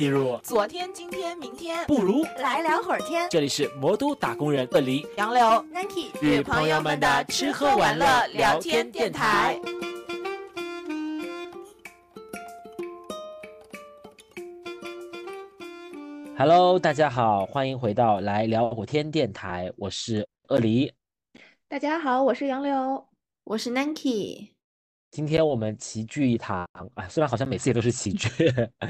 记录昨天、今天、明天，不如来聊会儿天。这里是魔都打工人的梨杨柳、Nike 与朋友们的吃喝玩乐聊天电台。Hello，大家好，欢迎回到来聊会天电台，我是鳄梨。大家好，我是杨柳。我是 Nike。今天我们齐聚一堂啊，虽然好像每次也都是齐聚，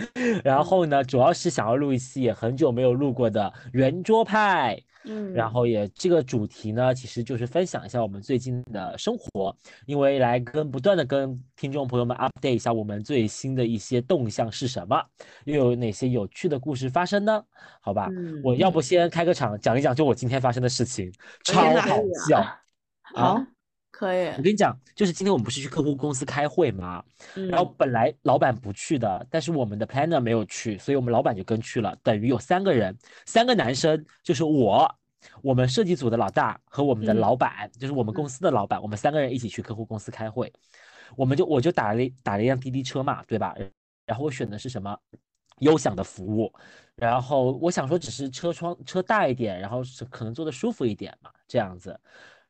然后呢，主要是想要录一期也很久没有录过的圆桌派，嗯然后也这个主题呢，其实就是分享一下我们最近的生活，因为来跟不断的跟听众朋友们 update 一下我们最新的一些动向是什么，又有哪些有趣的故事发生呢？好吧，嗯我要不先开个场讲一讲，就我今天发生的事情，超好笑。好，可以我。跟你讲，就是今天我们不是去客户公司开会吗？嗯然后本来老板不去的，但是我们的 planner 没有去，所以我们老板就跟去了，等于有三个人，三个男生，就是我，我们设计组的老大和我们的嗯老板，就是我们公司的老板，我们三个人一起去客户公司开会，我们就我就打了打了一辆滴滴车嘛，对吧？然后我选的是什么？优享的服务，然后我想说只是车窗车大一点，然后是可能坐的舒服一点嘛，这样子。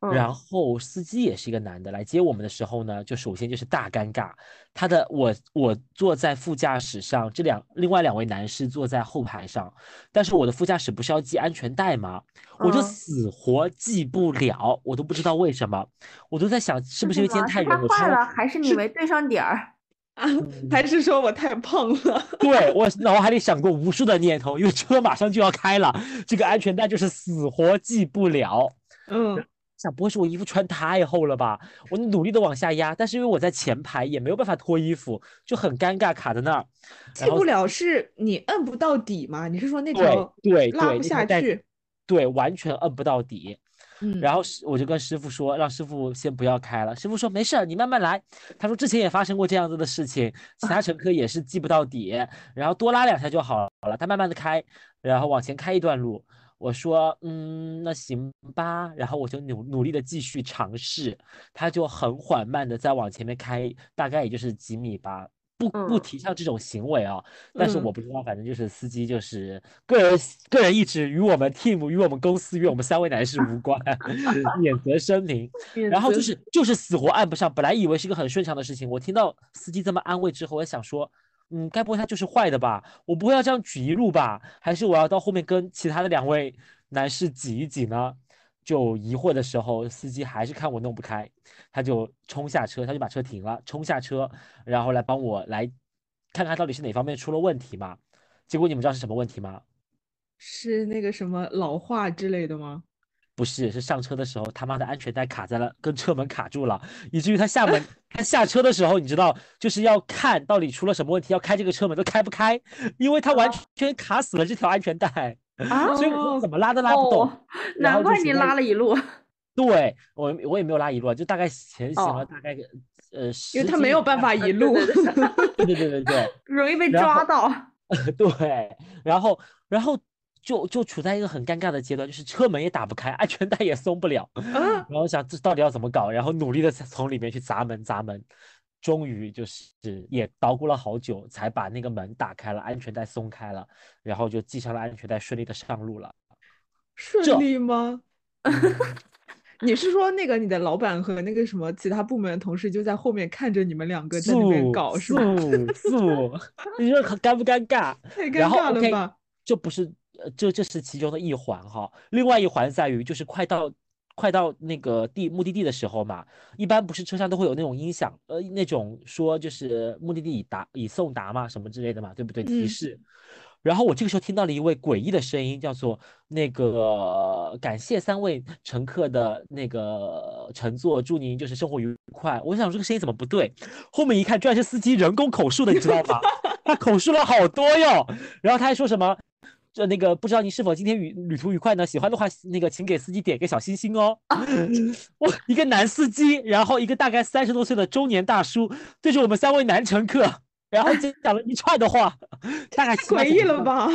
嗯然后司机也是一个男的，来接我们的时候呢，就首先就是大尴尬，他的我我坐在副驾驶上，这两另外两位男士坐在后排上，但是我的副驾驶不是要系安全带吗？我就嗯死活系不了，我都不知道为什么，我都在想是不是因为今天太它热，我坏了，还是你没对上点儿？啊，还是说我太胖了？对我脑海里想过无数的念头，因为车马上就要开了，这个安全带就是死活系不了。嗯，想不会是我衣服穿太厚了吧？我努力的往下压，但是因为我在前排也没有办法脱衣服，就很尴尬卡在那儿。然后系不了是你摁不到底吗？你是说那对条对对，拉不下去？对，完全摁不到底。嗯，然后师我就跟师傅说，让师傅先不要开了。师傅说没事儿，你慢慢来。他说之前也发生过这样子的事情，其他乘客也是系不到底，然后多拉两下就好了。他慢慢的开，然后往前开一段路。我说嗯，那行吧。然后我就努努力的继续尝试，他就很缓慢的再往前面开，大概也就是几米吧。不不嗯提倡这种行为啊，但是嗯我不知道，反正就是司机就是个人个人意志与我们 team 与我们公司与我们三位男士无关，免责声明。然后就是就是死活按不上，本来以为是一个很顺畅的事情，我听到司机这么安慰之后，我想说，嗯，该不会他就是坏的吧？我不会要这样举一路吧？还是我要到后面跟其他的两位男士挤一挤呢？就疑惑的时候，司机还是看我弄不开，他就冲下车，他就把车停了，冲下车，然后来帮我来看看到底是哪方面出了问题嘛。结果你们知道是什么问题吗？是那个什么老化之类的吗？不是是上车的时候他妈的安全带卡在了跟车门卡住了以至于他下门他下车的时候你知道就是要看到底出了什么问题要开这个车门都开不开因为他完全卡死了这条安全带所以我怎么拉都拉不动难怪你拉了一路。对我我也没有拉一路就大概前行了大概个呃因为他没有办法一路对对对对对 容易被抓到。对然后然后就就处在一个很尴尬的阶段，就是车门也打不开，安全带也松不了，啊，然后想这到底要怎么搞，然后努力的从里面去砸门砸门，终于就是也捣鼓了好久，才把那个门打开了，安全带松开了，然后就系上了安全带，顺利的上路了。顺利吗？嗯 你是说那个你的老板和那个什么其他部门的同事就在后面看着你们两个在那边搞是吗？素素，你说很尴不尴尬？太尴尬了吧？就不是呃，这这是其中的一环哈。另外一环在于，就是快到快到那个地目的地的时候嘛，一般不是车上都会有那种音响，呃，那种说就是目的地已达已送达嘛，什么之类的嘛，对不对？提嗯示。然后我这个时候听到了一位诡异的声音，叫做那个感谢三位乘客的那个乘坐，祝您就是生活愉快。我想这个声音怎么不对？后面一看，居然是司机人工口述的，你知道吗？他口述了好多哟。然后他还说什么？这那个不知道您是否今天旅旅途愉快呢？喜欢的话，那个请给司机点个小心心哦。哇，一个男司机，然后一个大概三十多岁的中年大叔，对着我们三位男乘客，然后就讲了一串的话，大概太诡异了？吧？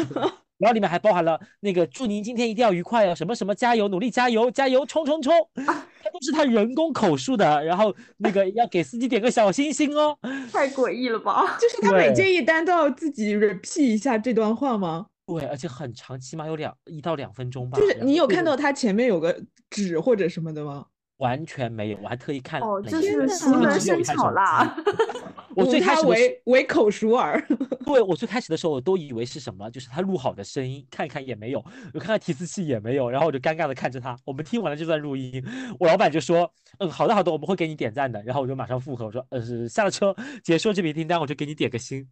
然后里面还包含了那个祝您今天一定要愉快哦，什么什么加油，努力加油，加油，冲冲冲，他都是他人工口述的，然后那个要给司机点个小心心哦，太诡异了吧？就是他每接一单都要自己 repeat 一下这段话吗？对，而且很长，起码有两一到两分钟吧。就是你有看到他前面有个纸或者什么的吗？完全没有，我还特意看哦，了就一下是熟天哪能生巧啦。我最开始的时为为口熟耳。对我最开始的时候，我都以为是什么，就是他录好的声音，看看也没有，我看看提词器也没有，然后我就尴尬的看着他。我们听完了这段录音，我老板就说：“嗯，好的好的，我们会给你点赞的。”然后我就马上附和，我说：“呃，下了车结束这笔订单，我就给你点个心。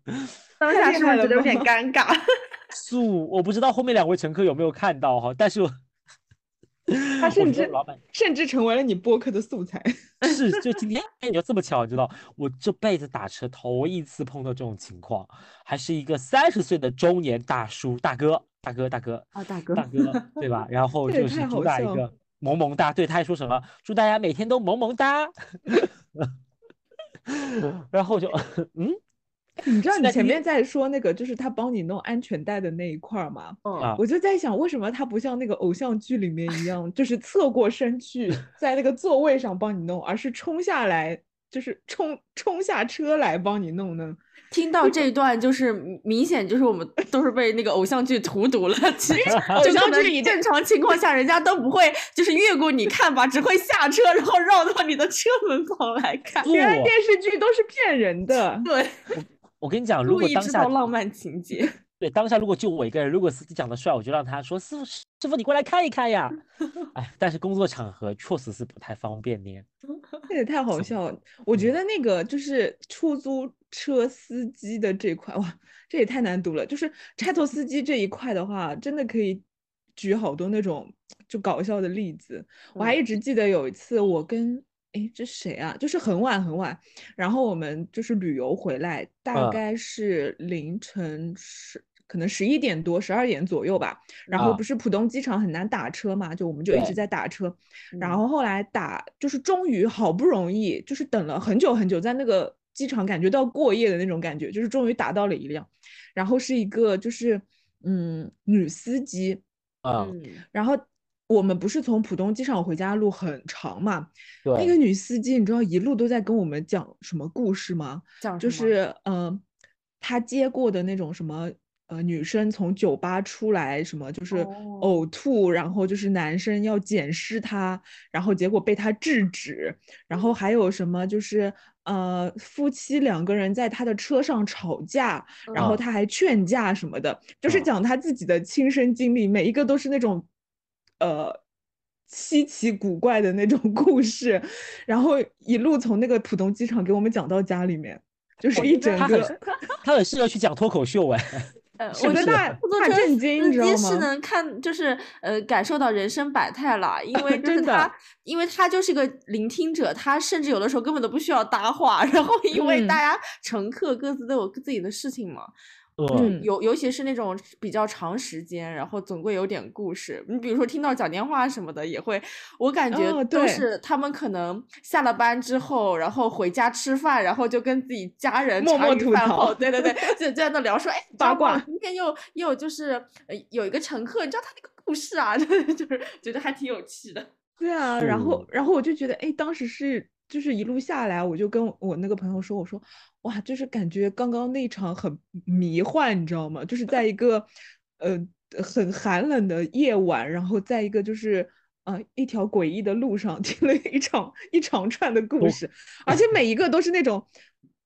当下是不是觉得有点尴尬？”素，我不知道后面两位乘客有没有看到哈，但是我 他甚至老板甚至成为了你播客的素材。是，就今天你就这么巧，你知道，我这辈子打车头一次碰到这种情况，还是一个三十岁的中年大叔大哥，大哥大哥啊，大哥大哥，对吧？然后就是主打一个萌萌哒，对，他还说什么祝大家每天都萌萌哒，然后我就嗯你知道你前面在说那个，就是他帮你弄安全带的那一块儿吗？嗯，啊，我就在想，为什么他不像那个偶像剧里面一样，就是侧过身去 在那个座位上帮你弄，而是冲下来，就是冲冲下车来帮你弄呢？听到这一段就是明明显就是我们都是被那个偶像剧荼毒了。其实偶就像剧里正常情况下，人家都不会就是越过你看吧，只会下车然后绕到你的车门旁来看。原来电视剧都是骗人的。对，我跟你讲，如果当下浪漫情节。对当下如果就我一个人，如果司机长得帅，我就让他说师傅师傅你过来看一看呀，哎，但是工作场合确实是不太方便呢。这也太好笑了！我觉得那个就是出租车司机的这块，哇，这也太难读了。就是差头司机这一块的话，真的可以举好多那种就搞笑的例子。我还嗯一直记得有一次，我跟诶这谁啊？就是很晚很晚，然后我们就是旅游回来，大嗯。概是凌晨十，可能十一点多、十二点左右吧。然后啊不是浦东机场很难打车嘛，就我们就一直在打车。然嗯。后后来打，就是终于好不容易，就是等了很久很久，在那个机场感觉到过夜的那种感觉，就是终于打到了一辆，然后是一个就是嗯女司机，嗯，嗯，然后我们不是从浦东机场回家路很长嘛，那个，女司机你知道一路都在跟我们讲什么故事吗？就讲什么？是嗯、呃，她接过的那种什么呃女生从酒吧出来，什么就是哦。呕吐，然后就是男生要捡尸她，然后结果被她制止，然后还有什么就是呃夫妻两个人在他的车上吵架，然后他还劝架什么的，就是嗯。讲他自己的亲身经历，每一个都是那种呃。稀奇古怪的那种 故事，然后一路从那个浦东机场给我们讲到家里面，就是一整他很个，他很适合去讲脱口秀哎，呃，我觉得大震惊司你知道吗是能看，就是呃感受到人生百态了，因为就是真的他，因为他就是个聆听者，他甚至有的时候根本都不需要搭话，然后因为嗯。大家乘客各自都有自己的事情嘛，嗯，嗯尤尤其是那种比较长时间，然后总归有点故事。你比如说听到讲电话什么的，也会，我感觉都是他们可能下了班之后，然后回家吃饭，然后就跟自己家人茶默默对对对，就就在那聊说，哎，八卦今天又又就是呃有一个乘客，你知道他那个故事啊，就是觉得还挺有趣的。对啊，然后然后我就觉得，哎，当时是就是一路下来，我就跟我那个朋友说，我说，哇，就是感觉刚刚那场很迷幻，你知道吗？就是在一个呃很寒冷的夜晚，然后在一个就是呃一条诡异的路上听了一场一长串的故哦事，而且每一个都是那种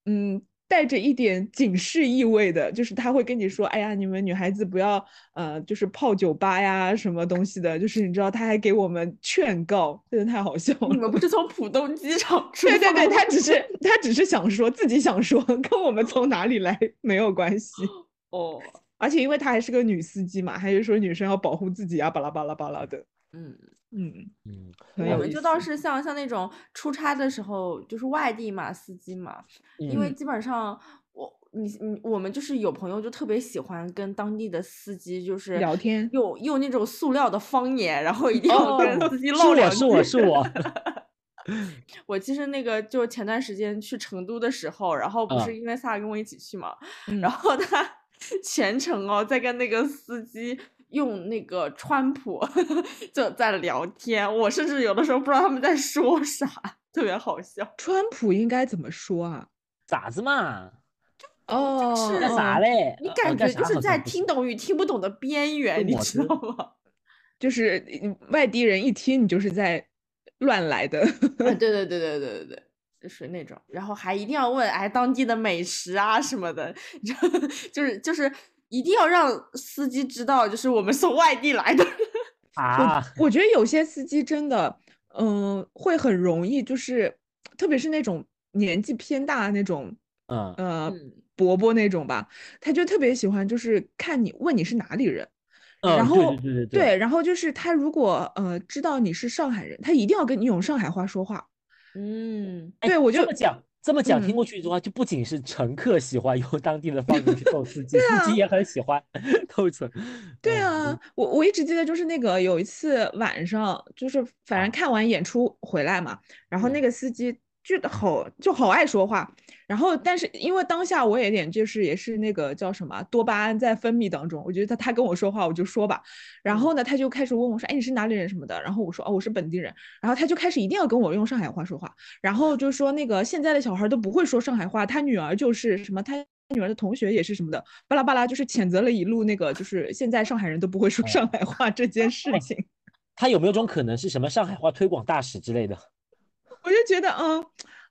嗯。带着一点警示意味的，就是他会跟你说：“哎呀，你们女孩子不要呃，就是泡酒吧呀，什么东西的。”就是你知道，他还给我们劝告，真的太好笑了。你们不是从浦东机场 出对对对，他只是他只是想说自己想说，跟我们从哪里来没有关系。哦，而且因为她还是个女司机嘛，还是说女生要保护自己啊，巴拉巴拉巴拉的。嗯。嗯，嗯，我们就倒是像像那种出差的时候，就是外地嘛，司机嘛，因为嗯。基本上我你你我们就是有朋友就特别喜欢跟当地的司机就是聊天。用用那种塑料的方言，然后一定要跟哦司机是唠两我是我是我，我其实那个就前段时间去成都的时候，然后不嗯。是因为萨跟我一起去嘛，嗯。然后他 全程哦在跟那个司机用那个川普就在聊天，我甚至有的时候不知道他们在说啥，特别好笑。川普应该怎么说啊？咋子嘛？哦，是干啥哦？嘞？你感觉就是在听懂与听不懂的边缘，你知知道吗？就是嗯外地人一听你就是在乱来的。啊，对对对对对对对，就是那种，然后还一定要问哎当地的美食啊什么的，你知道就是就是一定要让司机知道，就是我们从外地来的。啊，我觉得有些司机真的，嗯、会很容易，就是特别是那种年纪偏大的那种，嗯呃，嗯伯伯那种吧，他就特别喜欢，就是看你问你是哪里人，嗯，然对后对对对对，然后就是他如果呃知道你是上海人，他一定要跟你用上海话说话。嗯，哎对我就这么讲，这么讲，听嗯过去的话，就不仅是乘客喜欢用当地的方言去逗司机，司啊。机也很喜欢逗乘。对嗯。啊，我我一直记得就是那个有一次晚上，就是反啊。正看完演出回来嘛，然后那嗯。个司机就好就好爱说话，然后但是因为当下我有点就是也是那个叫什么多巴胺在分泌当中，我觉得他他跟我说话我就说吧，然嗯后呢他就开始问我说，哎你是哪里人什么的，然后我说哦我是本地人，然后他就开始一定要跟我用上海话说话，然后就说那个现在的小孩都不会说上海话，他女儿就是什么他。女儿的同学也是什么的，巴拉巴拉，就是谴责了一路那个，就是现在上海人都不会说哎上海话这件事哎 情，他有没有种可能是什么上海话推广大使之类的？我就觉得，嗯，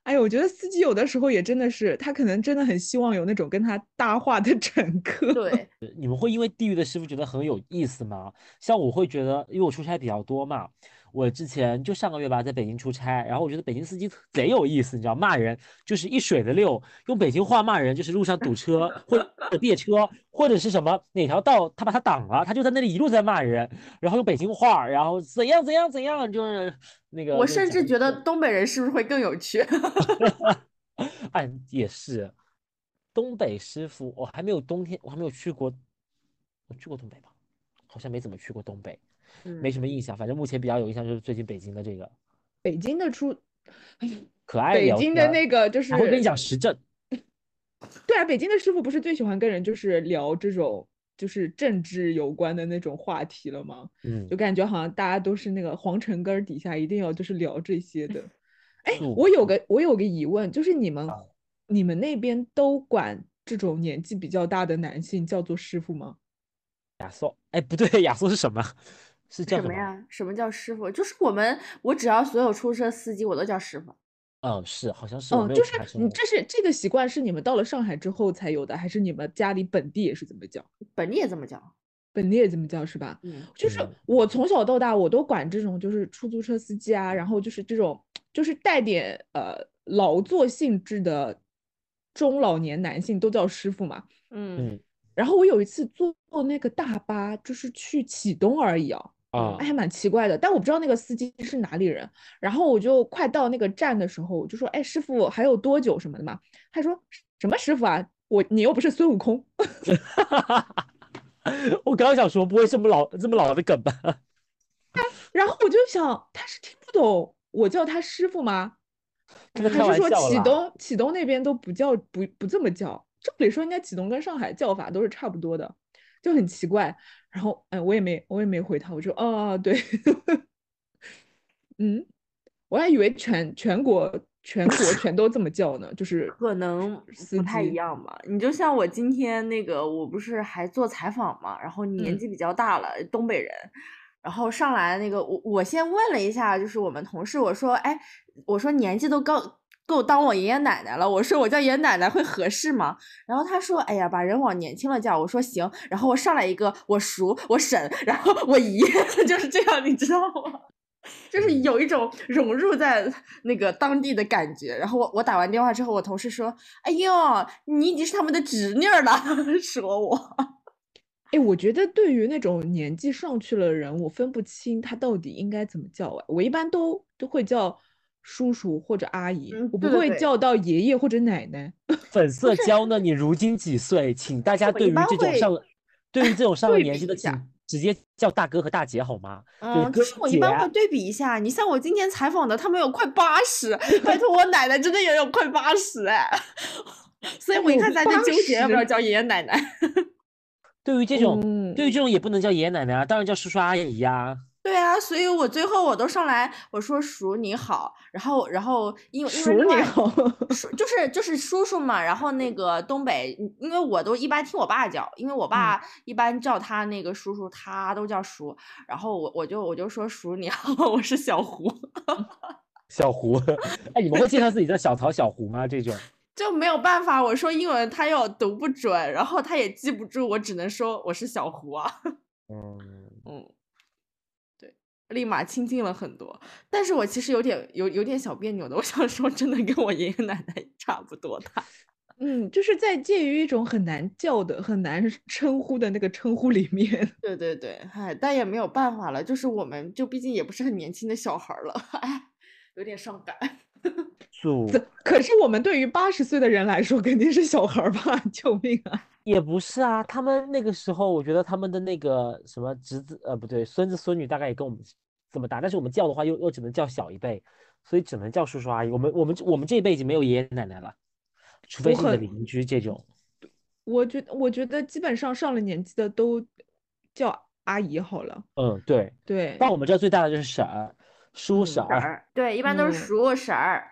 哎呦，我觉得司机有的时候也真的是，他可能真的很希望有那种跟他搭话的乘客。对，呃 你们会因为地域的师傅觉得很有意思吗？像我会觉得，因为我出差比较多嘛，我之前就上个月吧，在北京出差，然后我觉得北京司机贼有意思，你知道，骂人就是一水的溜，用北京话骂人就是路上堵车或者别车，或者是什么哪条道他把他挡了，他就在那里一路在骂人，然后用北京话，然后怎样怎样怎样，就是那个。我甚至觉得东北人是不是会更有趣？哎，也是，东北师傅，我还没有冬天，我还没有去过，我去过东北吧？好像没怎么去过东北，没嗯什么印象。反正目前比较有印象就是最近北京的这个北京的出，哎呀，可爱北京的那个就是我跟你讲时政，对啊，北京的师傅不是最喜欢跟人就是聊这种就是政治有关的那种话题了吗？嗯就，感觉好像大家都是那个皇城根儿底下一定要就是聊这些的。哎，我有个我有个疑问，就是你们啊你们那边都管这种年纪比较大的男性叫做师傅吗？亚索，哎，不对，亚索是什么？是叫什么？什么呀？什么叫师傅？就是我们，我只要所有出租车司机，我都叫师傅。嗯，是，好像是我哦，就是你这是这个习惯是你们到了上海之后才有的，还是你们家里本地也是这么叫？本地也这么叫。本地也这么叫是吧？嗯，就是嗯我从小到大我都管这种就是出租车司机啊，然后就是这种就是带点呃劳作性质的中老年男性都叫师傅嘛。嗯嗯然后我有一次坐坐那个大巴，就是去启东而已啊，啊还蛮奇怪的，但我不知道那个司机是哪里人。然后我就快到那个站的时候，我就说：“哎，师傅还有多久什么的嘛？”他说：“什么师傅啊？我你又不是孙悟空。”我刚刚想说，不会这么老这么老的梗吧？然后我就想，他是听不懂我叫他师傅吗？还是说启东启东那边都不叫不不这么叫？照理说应该启东跟上海叫法都是差不多的，就很奇怪。然后哎，我也没我也没回他，我说哦对，嗯，我还以为全全国全国 全都这么叫呢，就是可能司不太一样吧。你就像我今天那个，我不是还做采访嘛，然后年嗯纪比较大了，东北人，然后上来那个，我我先问了一下，就是我们同事，我说，哎，我说年纪都够够当我爷爷奶奶了，我说我叫爷爷奶奶会合适吗？然后他说，哎呀，把人往年轻了叫，我说行，然后我上来一个，我叔，我婶，然后我姨，就是这样，你知道吗？就是有一种融入在那个当地的感觉。然后我我打完电话之后，我同事说：“哎呦，你已经是他们的侄女了。”说我，哎，我觉得对于那种年纪上去了人，我分不清他到底应该怎么叫。我一般都都会叫叔叔或者阿姨，嗯我不会叫到爷爷或者奶奶。粉色娇呢？你如今几岁？请大家对于这种上了对于这种上了年纪的，请直接叫大哥和大姐好吗？就是嗯，哥就是我一般会对比一下。你像我今天采访的，他们有快八十，拜托我奶奶真的也有快八十哎。所以我一有开始还在纠结要不要叫爷爷奶奶。对于这种，对于这种也不能叫爷爷奶奶啊，当然叫叔叔阿姨呀。对啊，所以我最后我都上来我说叔你好，然后然后因为叔你好，叔就是就是叔叔嘛，然后那个东北，因为我都一般听我爸叫，因为我爸一般叫他那个叔叔，他都叫叔，然后我我就我就说叔你好，我是小胡，小胡，哎，你们会介绍自己叫小曹小胡吗？这种。就没有办法，我说英文他又读不准，然后他也记不住，我只能说我是小胡啊，嗯。嗯。立马亲近了很多，但是我其实有点有有点小别扭的。我想说，真的跟我爷爷奶奶差不多大。嗯，就是在介于一种很难叫的、很难称呼的那个称呼里面。对 对对，哎，但也没有办法了，就是我们就毕竟也不是很年轻的小孩了，哎，有点伤感。可是我们对于八十岁的人来说，肯定是小孩吧？救命啊！也不是啊，他们那个时候，我觉得他们的那个什么侄子，呃，不对，孙子孙女大概也跟我们这么大，但是我们叫的话又又只能叫小一辈，所以只能叫叔叔阿姨。我们我们我们这一辈已经没有爷爷奶奶了，除非是你的邻居这种。我觉我觉得基本上上了年纪的都叫阿姨好了。嗯，对对。但我们这最大的就是婶儿、叔婶儿。对，一般都是叔婶儿。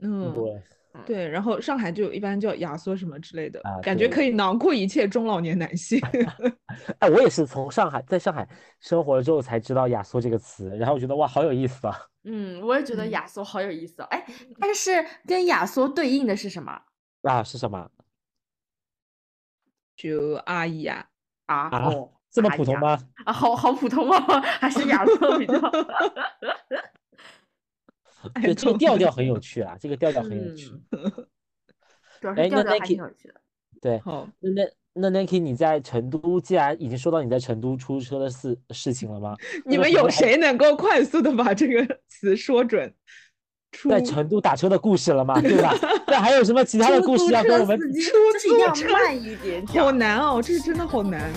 嗯，对。对，然后上海就一般叫亚缩什么之类的，感觉可以囊括一切中老年男性。哎，我也是从上海在上海生活了之后才知道亚缩这个词，然后我觉得哇，好有意思啊。嗯，我也觉得亚缩好有意思。哎，但是跟亚缩对应的是什么？啊，是什么？就阿姨啊啊哦，这么普通吗？啊，好好普通哦？还是亚缩比较？对，这个调调很有趣啊，这个调调很有趣。哎，那 Nike，对，好，那那那 Nike，你在成都，既然已经说到你在成都出车的事事情了吗？你们有谁能够快速的把这个词说准？在成都打车的故事了吗？对吧？那还有什么其他的故事要跟我们？出租车慢一点，好难哦，这个真的好难。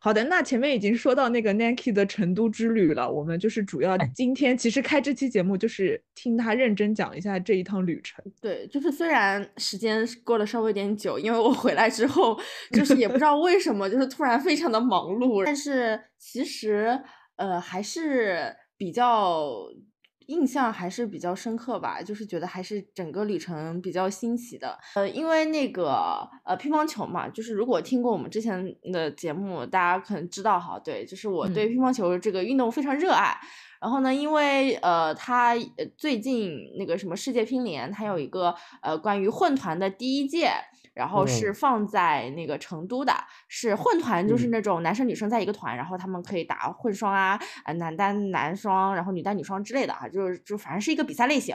好的，那前面已经说到那个 Nike 的成都之旅了，我们就是主要今天其实开这期节目就是听他认真讲一下这一趟旅程。对，就是虽然时间过得稍微有点久，因为我回来之后 就是也不知道为什么，就是突然非常的忙碌，但是其实呃还是比较。印象还是比较深刻吧，就是觉得还是整个旅程比较新奇的。呃，因为那个呃乒乓球嘛，就是如果听过我们之前的节目，大家可能知道哈，对，就是我对乒乓球这个运动非常热爱。然后呢，因为呃，他最近那个什么世界乒联，它有一个呃关于混团的第一届。然后是放在那个成都的，是混团，就是那种男生女生在一个团，然后他们可以打混双啊，呃男单男双，然后女单女双之类的啊，就是就反正是一个比赛类型。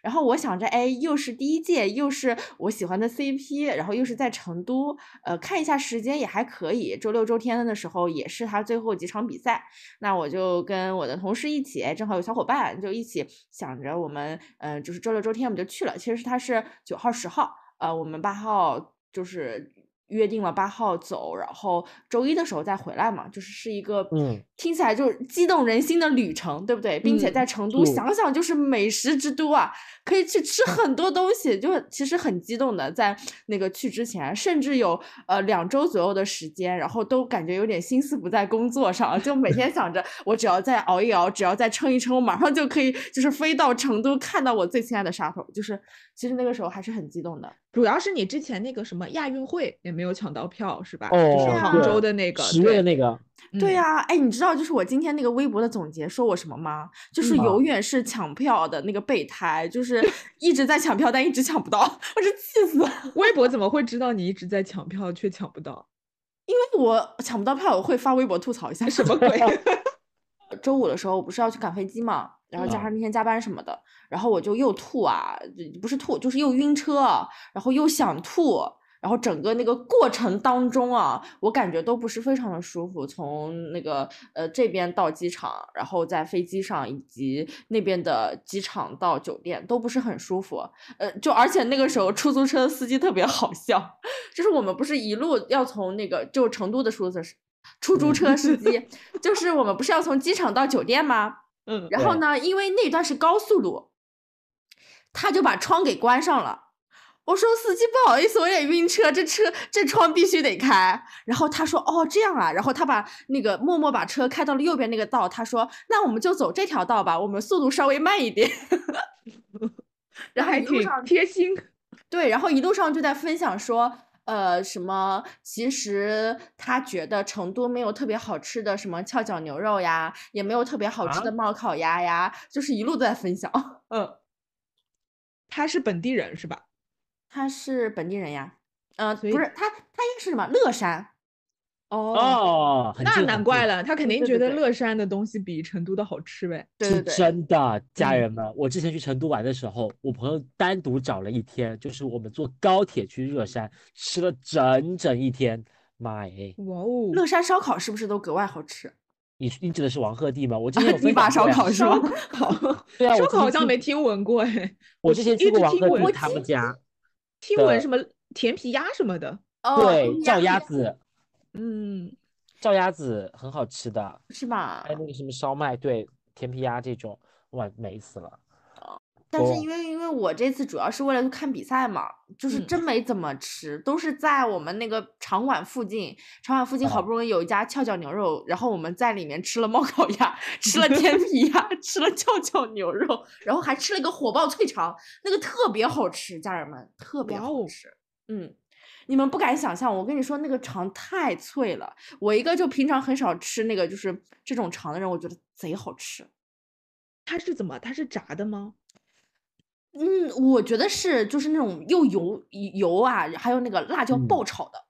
然后我想着，哎，又是第一届，又是我喜欢的 CP，然后又是在成都，呃，看一下时间也还可以，周六周天的时候也是他最后几场比赛，那我就跟我的同事一起，正好有小伙伴，就一起想着我们，嗯，就是周六周天我们就去了。其实他是九号十号。呃，我们八号就是约定了八号走，然后周一的时候再回来嘛，就是是一个嗯。听起来就是激动人心的旅程，对不对？并且在成都，想想就是美食之都啊，可以去吃很多东西，就其实很激动的。在那个去之前，甚至有呃两周左右的时间，然后都感觉有点心思不在工作上，就每天想着我只要再熬一熬，只要再撑一撑，我马上就可以就是飞到成都看到我最亲爱的沙头。就是其实那个时候还是很激动的。主要是你之前那个什么亚运会也没有抢到票，是吧？哦，就是杭州的那个十月的那个。对呀，哎，你知道就是我今天那个微博的总结说我什么吗？就是永远是抢票的那个备胎，就是 一直在抢票，但一直抢不到，我是气死了。微博怎么会知道你一直在抢票却抢不到？因为我抢不到票，我会发微博吐槽一下。什么鬼？周五的时候我不是要去赶飞机嘛，然后加上那天加班什么的，然后我就又吐啊，不是吐就是又晕车，然后又想吐。然后整个那个过程当中啊，我感觉都不是非常的舒服。从那个呃这边到机场，然后在飞机上，以及那边的机场到酒店都不是很舒服。呃，就而且那个时候出租车司机特别好笑，就是我们不是一路要从那个就成都的出租车出租车司 机，就是我们不是要从机场到酒店吗？嗯，然后呢，因为那段是高速路，他就把窗给关上了。我说司机不好意思，我有点晕车，这车这窗必须得开。然后他说哦这样啊，然后他把那个默默把车开到了右边那个道，他说那我们就走这条道吧，我们速度稍微慢一点。然后还挺一路上贴心。对，然后一路上就在分享说，呃，什么其实他觉得成都没有特别好吃的什么翘脚牛肉呀，也没有特别好吃的啊冒烤鸭呀，就是一路都在分享。嗯，他是本地人是吧？他是本地人呀，呃，不是他，他应该是什么乐山。哦，哦，那难怪了，他肯定觉得乐山的东西比成都的好吃呗。是对对对，真的，家嗯人们，我之前去成都玩的时候，我朋友单独找了一天，就是我们坐高铁去乐山，吃了整整一天。妈耶，哇哦，乐山烧烤是不是都格外好吃？你你指的是王鹤棣吗？我之前有分享过呀烤是吗？烤 对啊，烧烤好像没听闻过哎。我之前去一过王鹤直听闻棣他们家，听闻什么甜皮鸭什么的。哦，对，嗯照鸭子，嗯，照鸭子很好吃的，是吧还？有那个什么烧麦，对，甜皮鸭这种，哇，美死了。哦但是因为因为我这次主要是为了去看比赛嘛，就是嗯真没怎么吃，都是在我们那个场馆附近，场馆附近好哦不容易有一家翘脚牛肉，然后我们在里面吃了猫烤鸭，吃了甜 皮鸭，吃了翘脚牛肉，然后还吃了一个火爆脆肠，那个特别好吃，家人们特别好吃，嗯。你们不敢想象，我跟你说，那个肠太脆了。我一个就平常很少吃那个就是这种肠的人，我觉得贼好吃。它是怎么？它是炸的吗？嗯，我觉得是就是那种又油油啊，还有那个辣椒爆嗯炒的，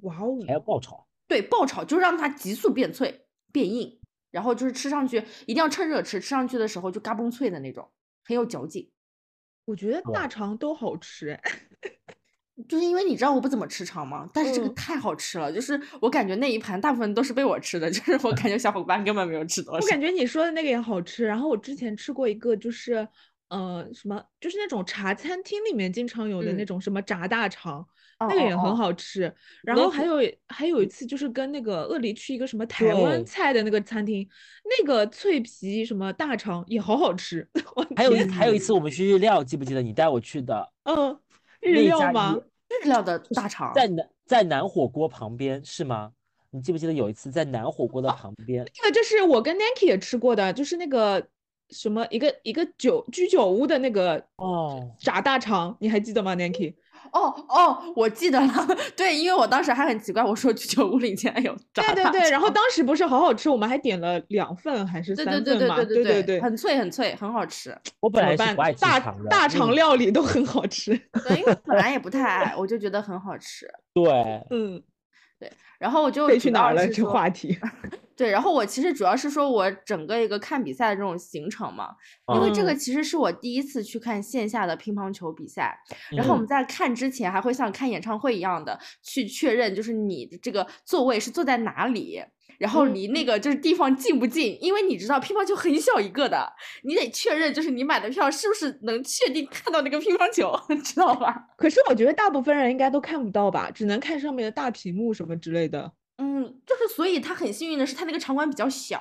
哇哦，还要爆炒，对，爆炒就是让它急速变脆变硬，然后就是吃上去一定要趁热吃，吃上去的时候就嘎嘣脆的那种，很有嚼劲。我觉得大肠都好吃哎。就是因为你知道我不怎么吃肠吗？但是这个嗯太好吃了，就是我感觉那一盘大部分都是被我吃的，就是我感觉小伙伴根本没有吃多少。我感觉你说的那个也好吃。然后我之前吃过一个，就是呃什么，就是那种茶餐厅里面经常有的那嗯种什么炸大肠，哦那个也很哦哦好吃。然后还有还有一次就是跟那个鳄梨去一个什么台湾菜的那个餐厅，那个脆皮什么大肠也好好吃。我还有一还有一次我们去日料，记不记得你带我去的？嗯，日料吗？日料的大肠，在南在南火锅旁边是吗？你记不记得有一次在南火锅的旁边？那个就是我跟 Nanki 也吃过的，就是那个什么一个一个酒居酒屋的那个哦炸大肠，你还记得吗，Nanki？哦哦，我记得了，对，因为我当时还很奇怪，我说居酒屋里竟然有炸对对对，然后当时不是好好吃，我们还点了两份还是对对对对三份嘛？对对对很脆很脆，很好吃。我本来是不爱？吃大肠的，大肠料理都很好吃。对，因为本来也不太爱，我就觉得很好吃。对，嗯，对然后我就去哪儿了？这话题。对，然后我其实主要是说我整个一个看比赛的这种行程嘛，因为这个嗯其实是我第一次去看线下的乒乓球比赛。然后我嗯们在看之前还会像看演唱会一样的去确认，就是你的这个座位是坐在哪里，然后嗯离那个就是地方近不近，因为你知道乒乓球很小一个的，你得确认就是你买的票是不是能确定看到那个乒乓球，知道吧？可是我觉得大部分人应该都看不到吧，只能看上面的大屏幕什么之类的。嗯，就是所以他很幸运的是他那个场馆比较小。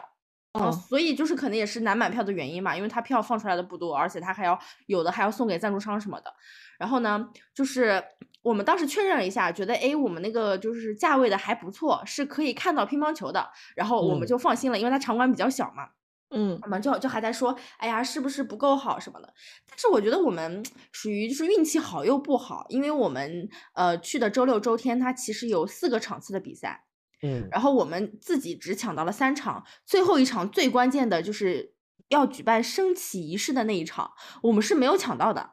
啊，哦，所以就是可能也是难买票的原因嘛，因为他票放出来的不多，而且他还要有的还要送给赞助商什么的。然后呢，就是我们当时确认了一下，觉得诶我们那个就是价位的还不错，是可以看到乒乓球的。然后我们嗯就放心了，因为它场馆比较小嘛。嗯我们就就还在说，哎呀，是不是不够好什么的？但是我觉得我们属于就是运气好又不好，因为我们呃去的周六周天，它其实有四个场次的比赛。嗯，然后我们自己只抢到了三场，最后一场最关键的就是要举办升旗仪式的那一场，我们是没有抢到的。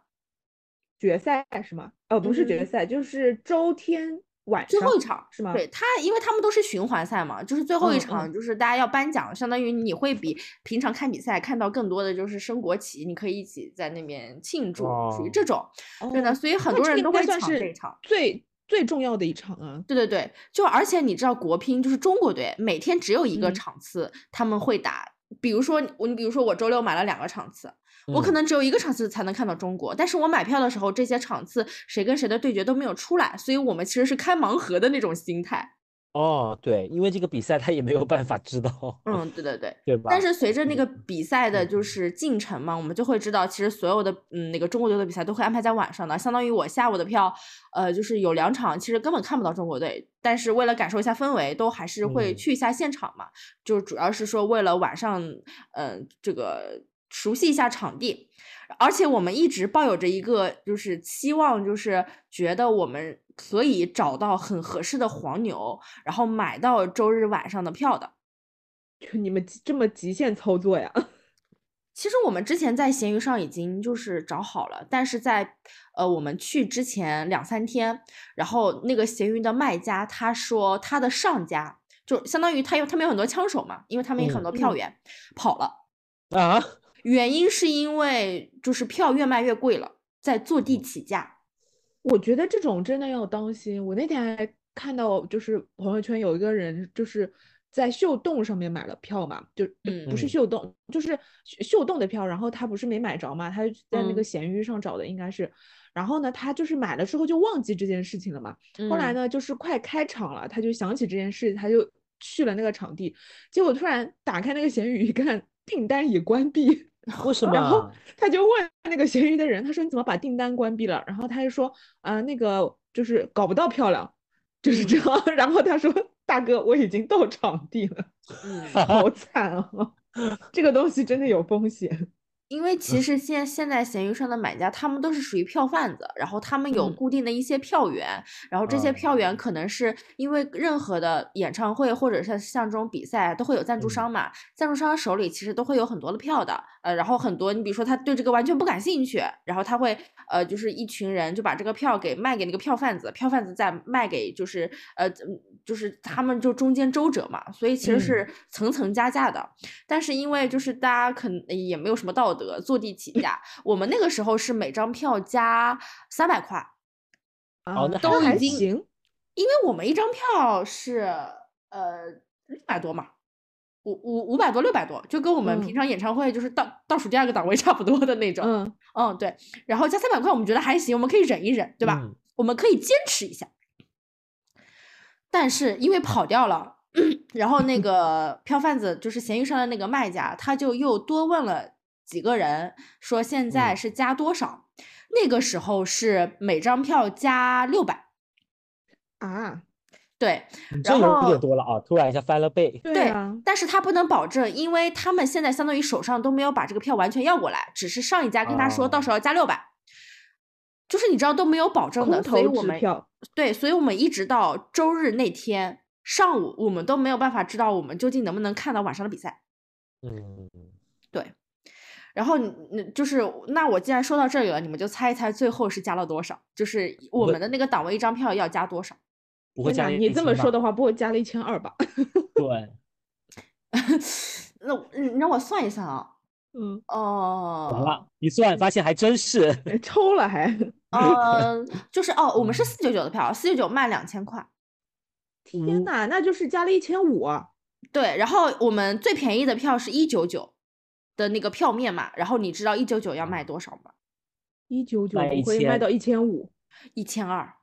决赛是吗？哦，不是决嗯赛，就是周天晚上最后一场是吗？对他，因为他们都是循环赛嘛，就是最后一嗯场，嗯就是大家要颁奖，相当于你会比平常看比赛看到更多的就是升国旗，你可以一起在那边庆祝，属于哦这种。对的，哦所以很多人都会算是抢这一场。最最重要的一场啊。对对对，就而且你知道国乒就是中国队每天只有一个嗯场次他们会打，比如说我你比如说我周六买了两个场次，我可嗯能只有一个场次才能看到中国，但是我买票的时候这些场次谁跟谁的对决都没有出来，所以我们其实是开盲盒的那种心态。哦，对，因为这个比赛他也没有办法知道，嗯，对对对。对吧？但是随着那个比赛的嗯就是进程嘛，我们就会知道，其实所有的嗯那个中国队的比赛都会安排在晚上的，相当于我下午的票，呃，就是有两场，其实根本看不到中国队，但是为了感受一下氛围，都还是会嗯去一下现场嘛，就主要是说为了晚上，嗯、这个熟悉一下场地。而且我们一直抱有着一个就是期望，就是觉得我们可以找到很合适的黄牛，然后买到周日晚上的票的。就你们这么极限操作呀？其实我们之前在闲鱼上已经就是找好了，但是在呃我们去之前两三天，然后那个闲鱼的卖家他说他的上家就相当于他有他们有很多枪手嘛，因为他们有很嗯多票嗯源、跑了，啊，原因是因为就是票越卖越贵了，在坐地起价。我觉得这种真的要当心。我那天还看到，就是朋友圈有一个人就是在秀动上面买了票嘛，就呃不是嗯秀动，就是秀秀动的票，然后他不是没买着嘛，他就在那个嗯闲鱼上找的，应该是。然后呢，他就是买了之后就忘记这件事情了嘛。后来嗯呢，就是快开场了，他就想起这件事，他就去了那个场地，结果突然打开那个闲鱼一看，订单已关闭。为什 么然后？他就问那个闲鱼的人，他说你怎么把订单关闭了？然后他就说啊、那个就是搞不到漂亮，就是这样。然后他说大哥，我已经到场地了，嗯，好惨啊！这个东西真的有风险。因为其实现现在闲鱼上的买家，他们都是属于票贩子，然后他们有嗯。固定的一些票源，然后这些票源可能是因为任何的演唱会或者是像这种比赛都会有赞助嗯。商嘛，赞助商手里其实都会有很多的票的，呃，然后很多你比如说他对这个完全不感兴趣，然后他会呃就是一群人就把这个票给卖给那个票贩子，票贩子再卖给就是呃嗯就是他们就中间周折嘛，所以其实嗯。是层层加价的。但是因为就是大家可能也没有什么道德，坐地起价。我们那个时候是每张票加三百块，啊，那都还还行行。因为我们一张票是呃六百多嘛，五五五百多六百多，就跟我们平嗯常演唱会就是倒倒数第二个档位差不多的那种。嗯，嗯，对。然后加三百块，我们觉得还行，我们可以忍一忍，对吧？嗯我们可以坚持一下。但是因为跑掉了，然后那个票贩子就是闲鱼上的那个卖家，他就又多问了几个人，说现在嗯是加多少？那个时候是每张票加六百，啊，对你这有然后点多了啊！突然一下翻了倍。对啊，但是他不能保证，因为他们现在相当于手上都没有把这个票完全要过来，只是上一家跟他说到哦时候要加六百、就是你知道都没有保证的，所以我们票。对，所以我们一直到周日那天上午，我们都没有办法知道我们究竟能不能看到晚上的比赛。嗯，然后你你就是，那我既然说到这里了，你们就猜一猜最后是加了多少？就是我我们的那个档位一张票要加多少？不会加，你这么说的，话，不会加了一千二吧？对，那我你让我算一算啊。嗯，哦、完了，一算发现还真是。哎抽了还。嗯，就是哦，我们是嗯四九九的票，四九九卖两千块。嗯天呐，那就是加了一千五。啊对，然后我们最便宜的票是一九九的那个票面嘛，然后你知道一九九要卖多少吗？一九九会卖1000到一千五。一千二。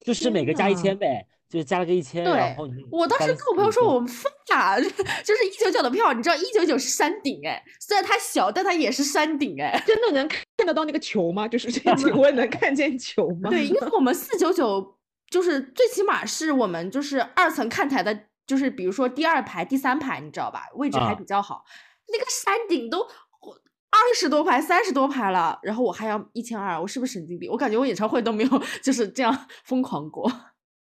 就是每个加一千呐呗，就是加了个一千，对然后你我当时跟我朋友说，我们疯了，就是一九九的票，你知道一九九是山顶哎，虽然它小，但它也是山顶哎。真的能看得到那个球吗？就是这，请问能看见球吗？对，因为我们四九九就是最起码是我们就是二层看台的，就是比如说第二排、第三排，你知道吧？位置还啊比较好，那个山顶都二十多排、三十多排了，然后我还要一千二，我是不是神经病？我感觉我演唱会都没有就是这样 疯狂过。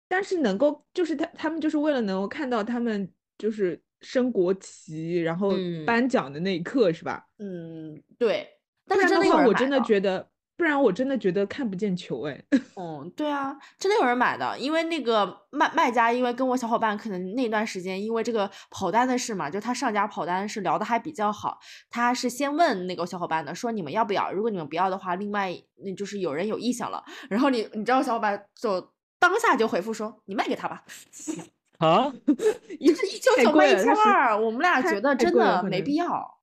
但是能够，就是他他们就是为了能够看到他们就是升国旗，然后嗯颁奖的那一刻，是吧？嗯，对。但是真的话我真的觉得，不然我真的觉得看不见球，哎。嗯，对啊，真的有人买的，因为那个卖卖家，因为跟我小伙伴可能那段时间因为这个跑单的事嘛，就他上家跑单是聊的还比较好，他是先问那个小伙伴的，说你们要不要？如果你们不要的话，另外那就是有人有意向了，然后你你知道小伙伴就当下就回复说你卖给他吧。啊，一一九九卖一千二，我们俩觉得真的没必要。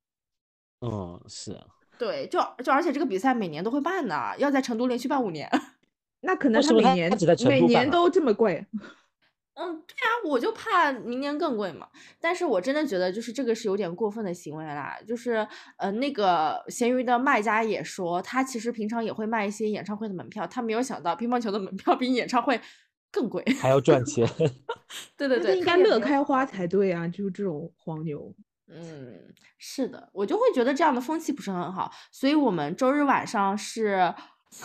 嗯，是。对，就就而且这个比赛每年都会办的，要在成都连续办五年。那可能他每年每年都这么贵。嗯，对啊，我就怕明年更贵嘛。但是我真的觉得，就是这个是有点过分的行为啦。就是呃，那个闲鱼的卖家也说，他其实平常也会卖一些演唱会的门票，他没有想到乒乓球的门票比演唱会更贵，还要赚钱。对对对，应该乐开花才对啊，就是这种黄牛。嗯，是的，我就会觉得这样的风气不是很好，所以我们周日晚上是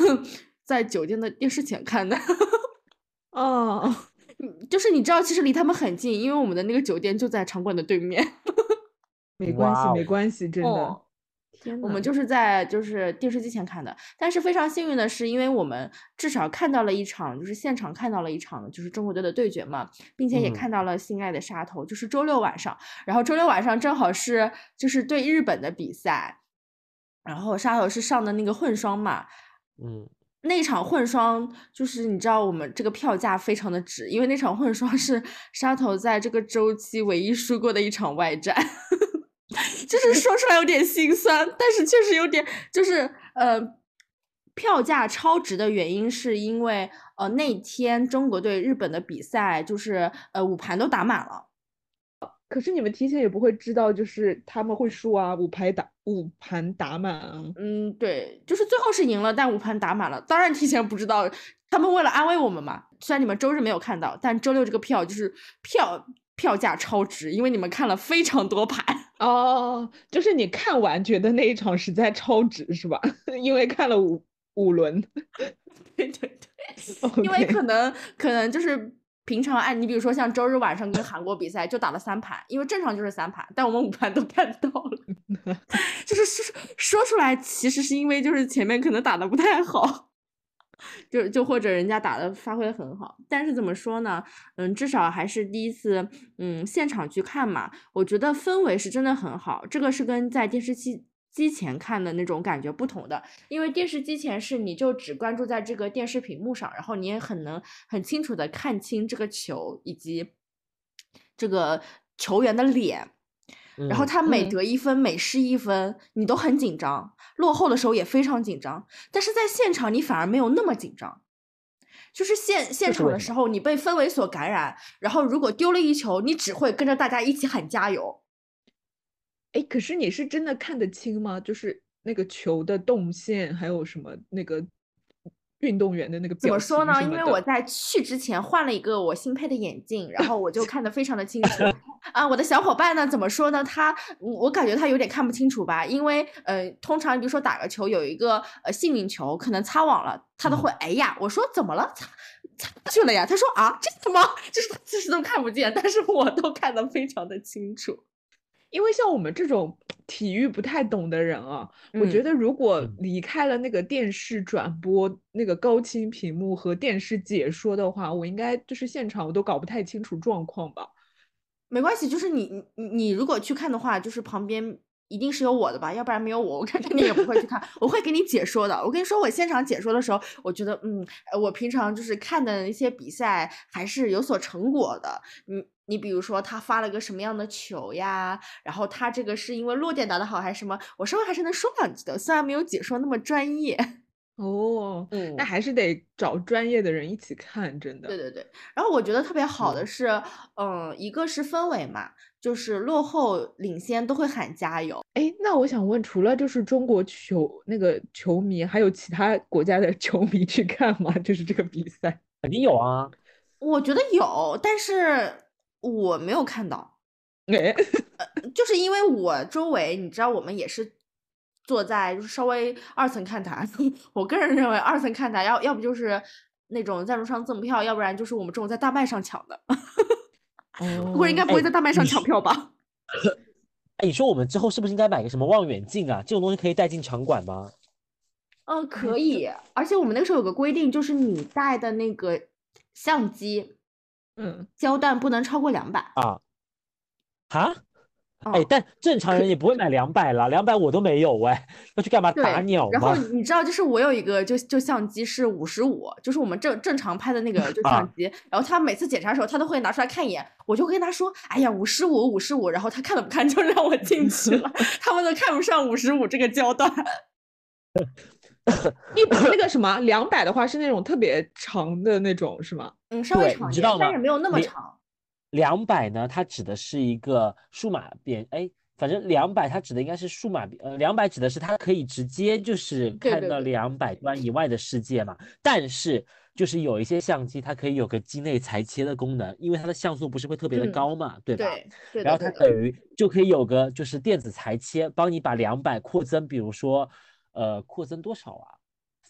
在酒店的电视前看的。哦。就是你知道，其实离他们很近，因为我们的那个酒店就在场馆的对面。没关系，没关系，真的。我们就是在就是电视机前看的，但是非常幸运的是，因为我们至少看到了一场，就是现场看到了一场，就是中国队的对决嘛，并且也看到了心爱的沙头，就是周六晚上，然后周六晚上正好是就是对日本的比赛，然后沙头是上的那个混双嘛，嗯。那场混双就是你知道我们这个票价非常的值，因为那场混双是沙头在这个周期唯一输过的一场外战，就是说出来有点心酸，但是确实有点就是呃票价超值的原因是因为呃那天中国队日本的比赛就是呃五盘都打满了。可是你们提前也不会知道，就是他们会输啊，五盘打五盘打满啊。嗯，对，就是最后是赢了，但五盘打满了。当然提前不知道，他们为了安慰我们嘛。虽然你们周日没有看到，但周六这个票就是票票价超值，因为你们看了非常多盘。哦，就是你看完觉得那一场实在超值是吧？因为看了五五轮。对对对，因为可能可能就是。平常哎你比如说像周日晚上跟韩国比赛就打了三盘，因为正常就是三盘，但我们五盘都看到了，就是说说出来其实是因为就是前面可能打的不太好，就就或者人家打的发挥的很好，但是怎么说呢？嗯，至少还是第一次嗯现场去看嘛，我觉得氛围是真的很好，这个是跟在电视机。机前看的那种感觉不同的，因为电视机前是你就只关注在这个电视屏幕上，然后你也很能很清楚的看清这个球以及这个球员的脸，然后他每得一分每失一分，你都很紧张，落后的时候也非常紧张，但是在现场你反而没有那么紧张，就是现现场的时候你被氛围所感染，然后如果丢了一球，你只会跟着大家一起喊加油。哎，可是你是真的看得清吗？就是那个球的动线，还有什么那个运动员的那个怎么说呢？因为我在去之前换了一个我新配的眼镜，然后我就看得非常的清楚。啊，我的小伙伴呢？怎么说呢？他我感觉他有点看不清楚吧？因为呃，通常比如说打个球有一个呃幸运球，可能擦网了，他都会哎呀，我说怎么了？擦擦去了呀？他说啊，真的吗？就是他其实都看不见，但是我都看得非常的清楚。因为像我们这种体育不太懂的人啊，我觉得如果离开了那个电视转播那个高清屏幕和电视解说的话，我应该就是现场我都搞不太清楚状况吧。没关系，就是你你你如果去看的话，就是旁边。一定是有我的吧，要不然没有我，我感觉你也不会去看。我会给你解说的。我跟你说，我现场解说的时候，我觉得，嗯，我平常就是看的一些比赛还是有所成果的。你你比如说他发了个什么样的球呀，然后他这个是因为落点打得好还是什么，我稍微还是能说两句的，虽然没有解说那么专业。哦，嗯，那还是得找专业的人一起看，真的。对对对。然后我觉得特别好的是，嗯，一个是氛围嘛。就是落后领先都会喊加油。哎，那我想问，除了就是中国球那个球迷，还有其他国家的 球迷去看吗？就是这个比赛，肯定有啊。我觉得有，但是我没有看到。哎，就是因为我周围，你知道，我们也是坐在就是稍微二层看台。我个人认为，二层看台要要不就是那种赞助商赠票，要不然就是我们这种在大麦上抢的。不过应该不会在大麦上抢票吧？哎，你说我们之后是不是应该买个什么望远镜啊？这种东西可以带进场馆吗？嗯，可以。而且我们那个时候有个规定，就是你带的那个相机，嗯，焦段不能超过两百啊。哈？哎，但正常人也不会买两百了，两百我都没有哎，要去干嘛打鸟然后你知道，就是我有一个就就相机是五十五，就是我们正正常拍的那个就相机，然后他每次检查的时候，他都会拿出来看一眼，我就跟他说，哎呀，五十五，五十五，然后他看都不看就让我进去了，他们都看不上五十五这个焦段。一般那个什么两百的话是那种特别长的那种是吗？嗯，稍微长一点，但是没有那么长。两百呢，它指的是一个数码变，哎，反正两百它指的应该是数码呃，两百指的是它可以直接就是看到两百端以外的世界嘛。但是就是有一些相机它可以有个机内裁切的功能，因为它的像素不是会特别的高嘛，对吧？对。然后它等于就可以有个就是电子裁切，帮你把两百扩增，比如说呃扩增多少啊？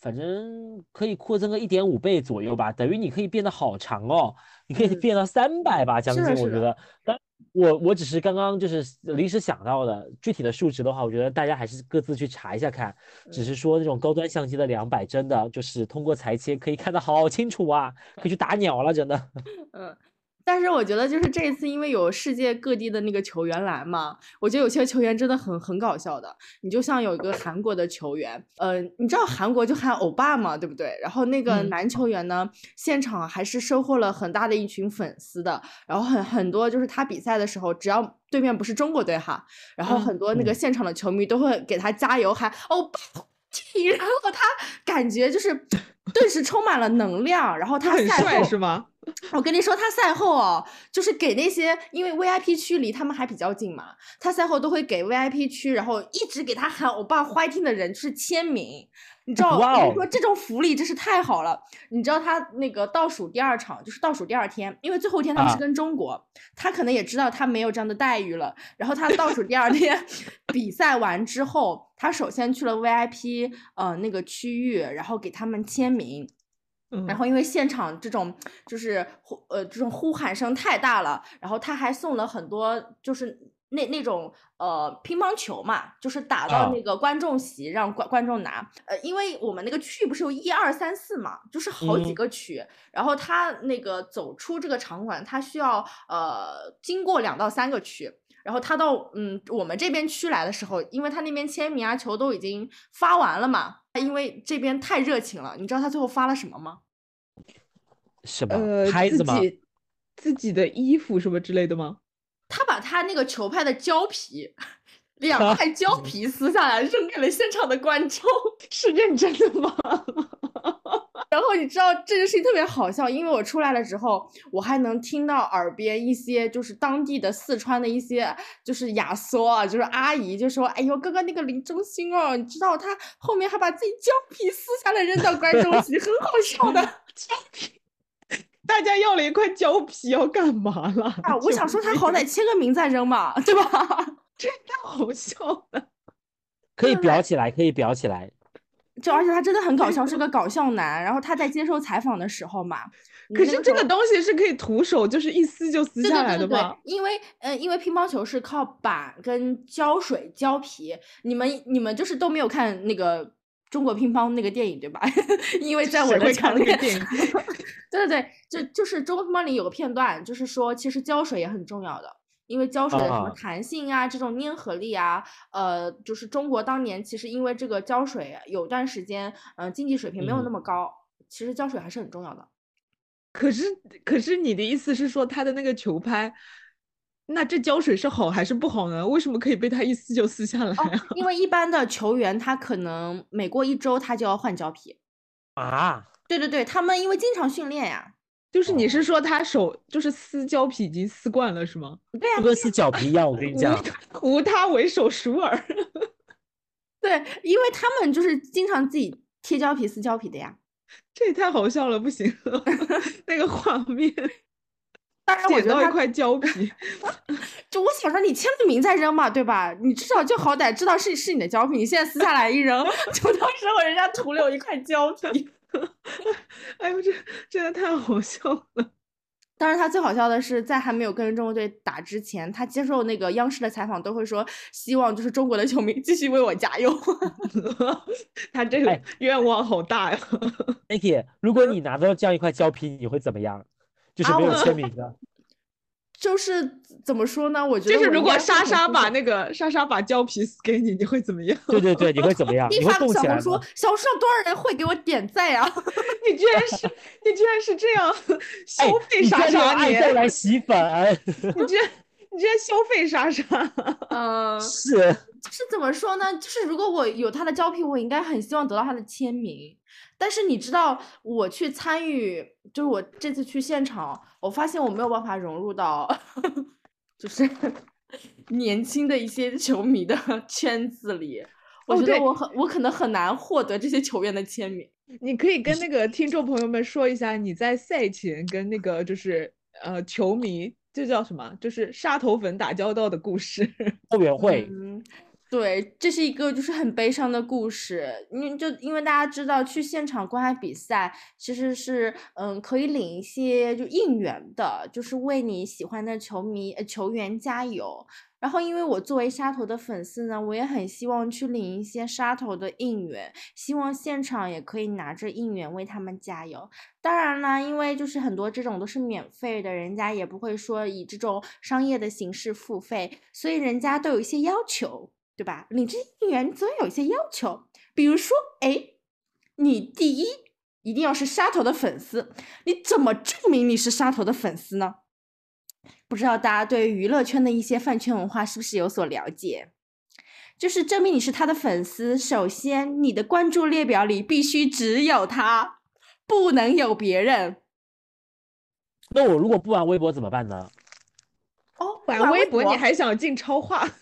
反正可以扩增个一点五倍左右吧，等于你可以变得好长哦，你可以变到三百吧，将近我觉得。但我我只是刚刚就是临时想到的，具体的数值的话，我觉得大家还是各自去查一下看。只是说那种高端相机的两百，真的就是通过裁切可以看得好清楚啊，可以去打鸟了，真的。嗯。但是我觉得，就是这一次，因为有世界各地的那个球员来嘛，我觉得有些球员真的很很搞笑的。你就像有一个韩国的球员，呃，你知道韩国就喊欧巴嘛，对不对？然后那个男球员呢，现场还是收获了很大的一群粉丝的。然后很很多就是他比赛的时候，只要对面不是中国队哈，然后很多那个现场的球迷都会给他加油喊欧巴，然后他感觉就是顿时充满了能量。然后他很帅是吗？我跟你说，他赛后哦，就是给那些因为 VIP 区离他们还比较近嘛，他赛后都会给 VIP 区，然后一直给他喊欧巴 fighting 的人就是签名。你知道，我跟你说这种福利真是太好了。你知道他那个倒数第二场就是倒数第二天，因为最后一天他们是跟中国，他可能也知道他没有这样的待遇了。然后他倒数第二天 比赛完之后，他首先去了 VIP 呃那个区域，然后给他们签名。然后因为现场这种就是呼呃这种呼喊声太大了，然后他还送了很多就是那那种呃乒乓球嘛，就是打到那个观众席让观观众拿。呃，因为我们那个区不是有一二三四嘛，就是好几个区，然后他那个走出这个场馆，他需要呃经过两到三个区，然后他到嗯我们这边区来的时候，因为他那边签名啊球都已经发完了嘛，因为这边太热情了，你知道他最后发了什么吗？什么？呃，自己自己的衣服什么之类的吗？他把他那个球拍的胶皮，两块胶皮撕下来扔给了现场的观众，是认真的吗？然后你知道这件事情特别好笑，因为我出来了之后，我还能听到耳边一些就是当地的四川的一些就是亚索啊，就是阿姨就说：“哎呦，哥哥那个林中心哦，你知道他后面还把自己胶皮撕下来扔到观众席，很好笑的 胶皮。”大家要了一块胶皮要干嘛了？啊，我想说他好歹签个名再扔嘛，对吧？这太好笑了，可以裱起来，可以裱起来。就而且他真的很搞笑，是个搞笑男。然后他在接受采访的时候嘛，可是这个东西是可以徒手，就是一撕就撕下来的吗？因为呃，因为乒乓球是靠板跟胶水胶皮，你们你们就是都没有看那个。中国乒乓那个电影对吧？因为在我的强烈，对对对，就就是中国乒乓里有个片段，就是说其实胶水也很重要的，因为胶水的什么弹性啊，这种粘合力啊，呃，就是中国当年其实因为这个胶水有段时间，嗯，经济水平没有那么高，其实胶水还是很重要的。可是可是你的意思是说他的那个球拍？那这胶水是好还是不好呢？为什么可以被他一撕就撕下来啊？因为一般的球员他可能每过一周他就要换胶皮啊。对对对，他们因为经常训练呀。就是你是说他手就是撕胶皮已经撕惯了是吗？对呀，就跟撕脚皮一样。我跟你讲，无他为手熟耳。对，因为他们就是经常自己贴胶皮、撕胶皮的呀。这也太好笑了，不行，那个画面。当然，我觉得一块胶皮，就我想说，你签了名再扔嘛，对吧？你至少就好歹知道是是你的胶皮，你现在撕下来一扔，就当时候人家涂了有一块胶皮。哎呦，这真的太好笑了！当然，他最好笑的是，在还没有跟中国队打之前，他接受那个央视的采访，都会说希望就是中国的球迷继续为我加油。他这个愿望好大呀！Niki，如果你拿到这样一块胶皮，你会怎么样？就是没有签名的，就是怎么说呢？我觉得就是如果莎莎把那个莎莎把胶皮撕给你，你会怎么样？对对对，你会怎么样？一你会发小红书动起来吗？，小红书上多少人会给我点赞啊？你居然是你居然是这样消哎，费莎莎，爱你再来洗粉，你居然你居然消费莎莎，嗯，是是怎么说呢？就是如果我有他的胶皮，我应该很希望得到他的签名。但是你知道，我去参与，就是我这次去现场，我发现我没有办法融入到，就是 年轻的一些球迷的 圈子里。我哦对觉得我很，我可能很难获得这些球员的签名。你可以跟那个听众朋友们说一下，你在赛前跟那个就是呃球迷，这叫什么？就是杀头粉打交道的故事。后援会，嗯，对，这是一个就是很悲伤的故事。因为就因为大家知道，去现场观看比赛其实是嗯可以领一些就应援的，就是为你喜欢的球迷呃球员加油。然后，因为我作为沙头的粉丝呢，我也很希望去领一些沙头的应援，希望现场也可以拿着应援为他们加油。当然啦，因为就是很多这种都是免费的，人家也不会说以这种商业的形式付费，所以人家都有一些要求，对吧？领这些应援总有一些要求，比如说，哎，你第一一定要是沙头的粉丝，你怎么证明你是沙头的粉丝呢？不知道大家对娱乐圈的一些饭圈文化是不是有所了解？就是证明你是他的粉丝，首先你的关注列表里必须只有他，不能有别人。那我如果不玩微博怎么办呢？哦，玩微博博你还想进超话？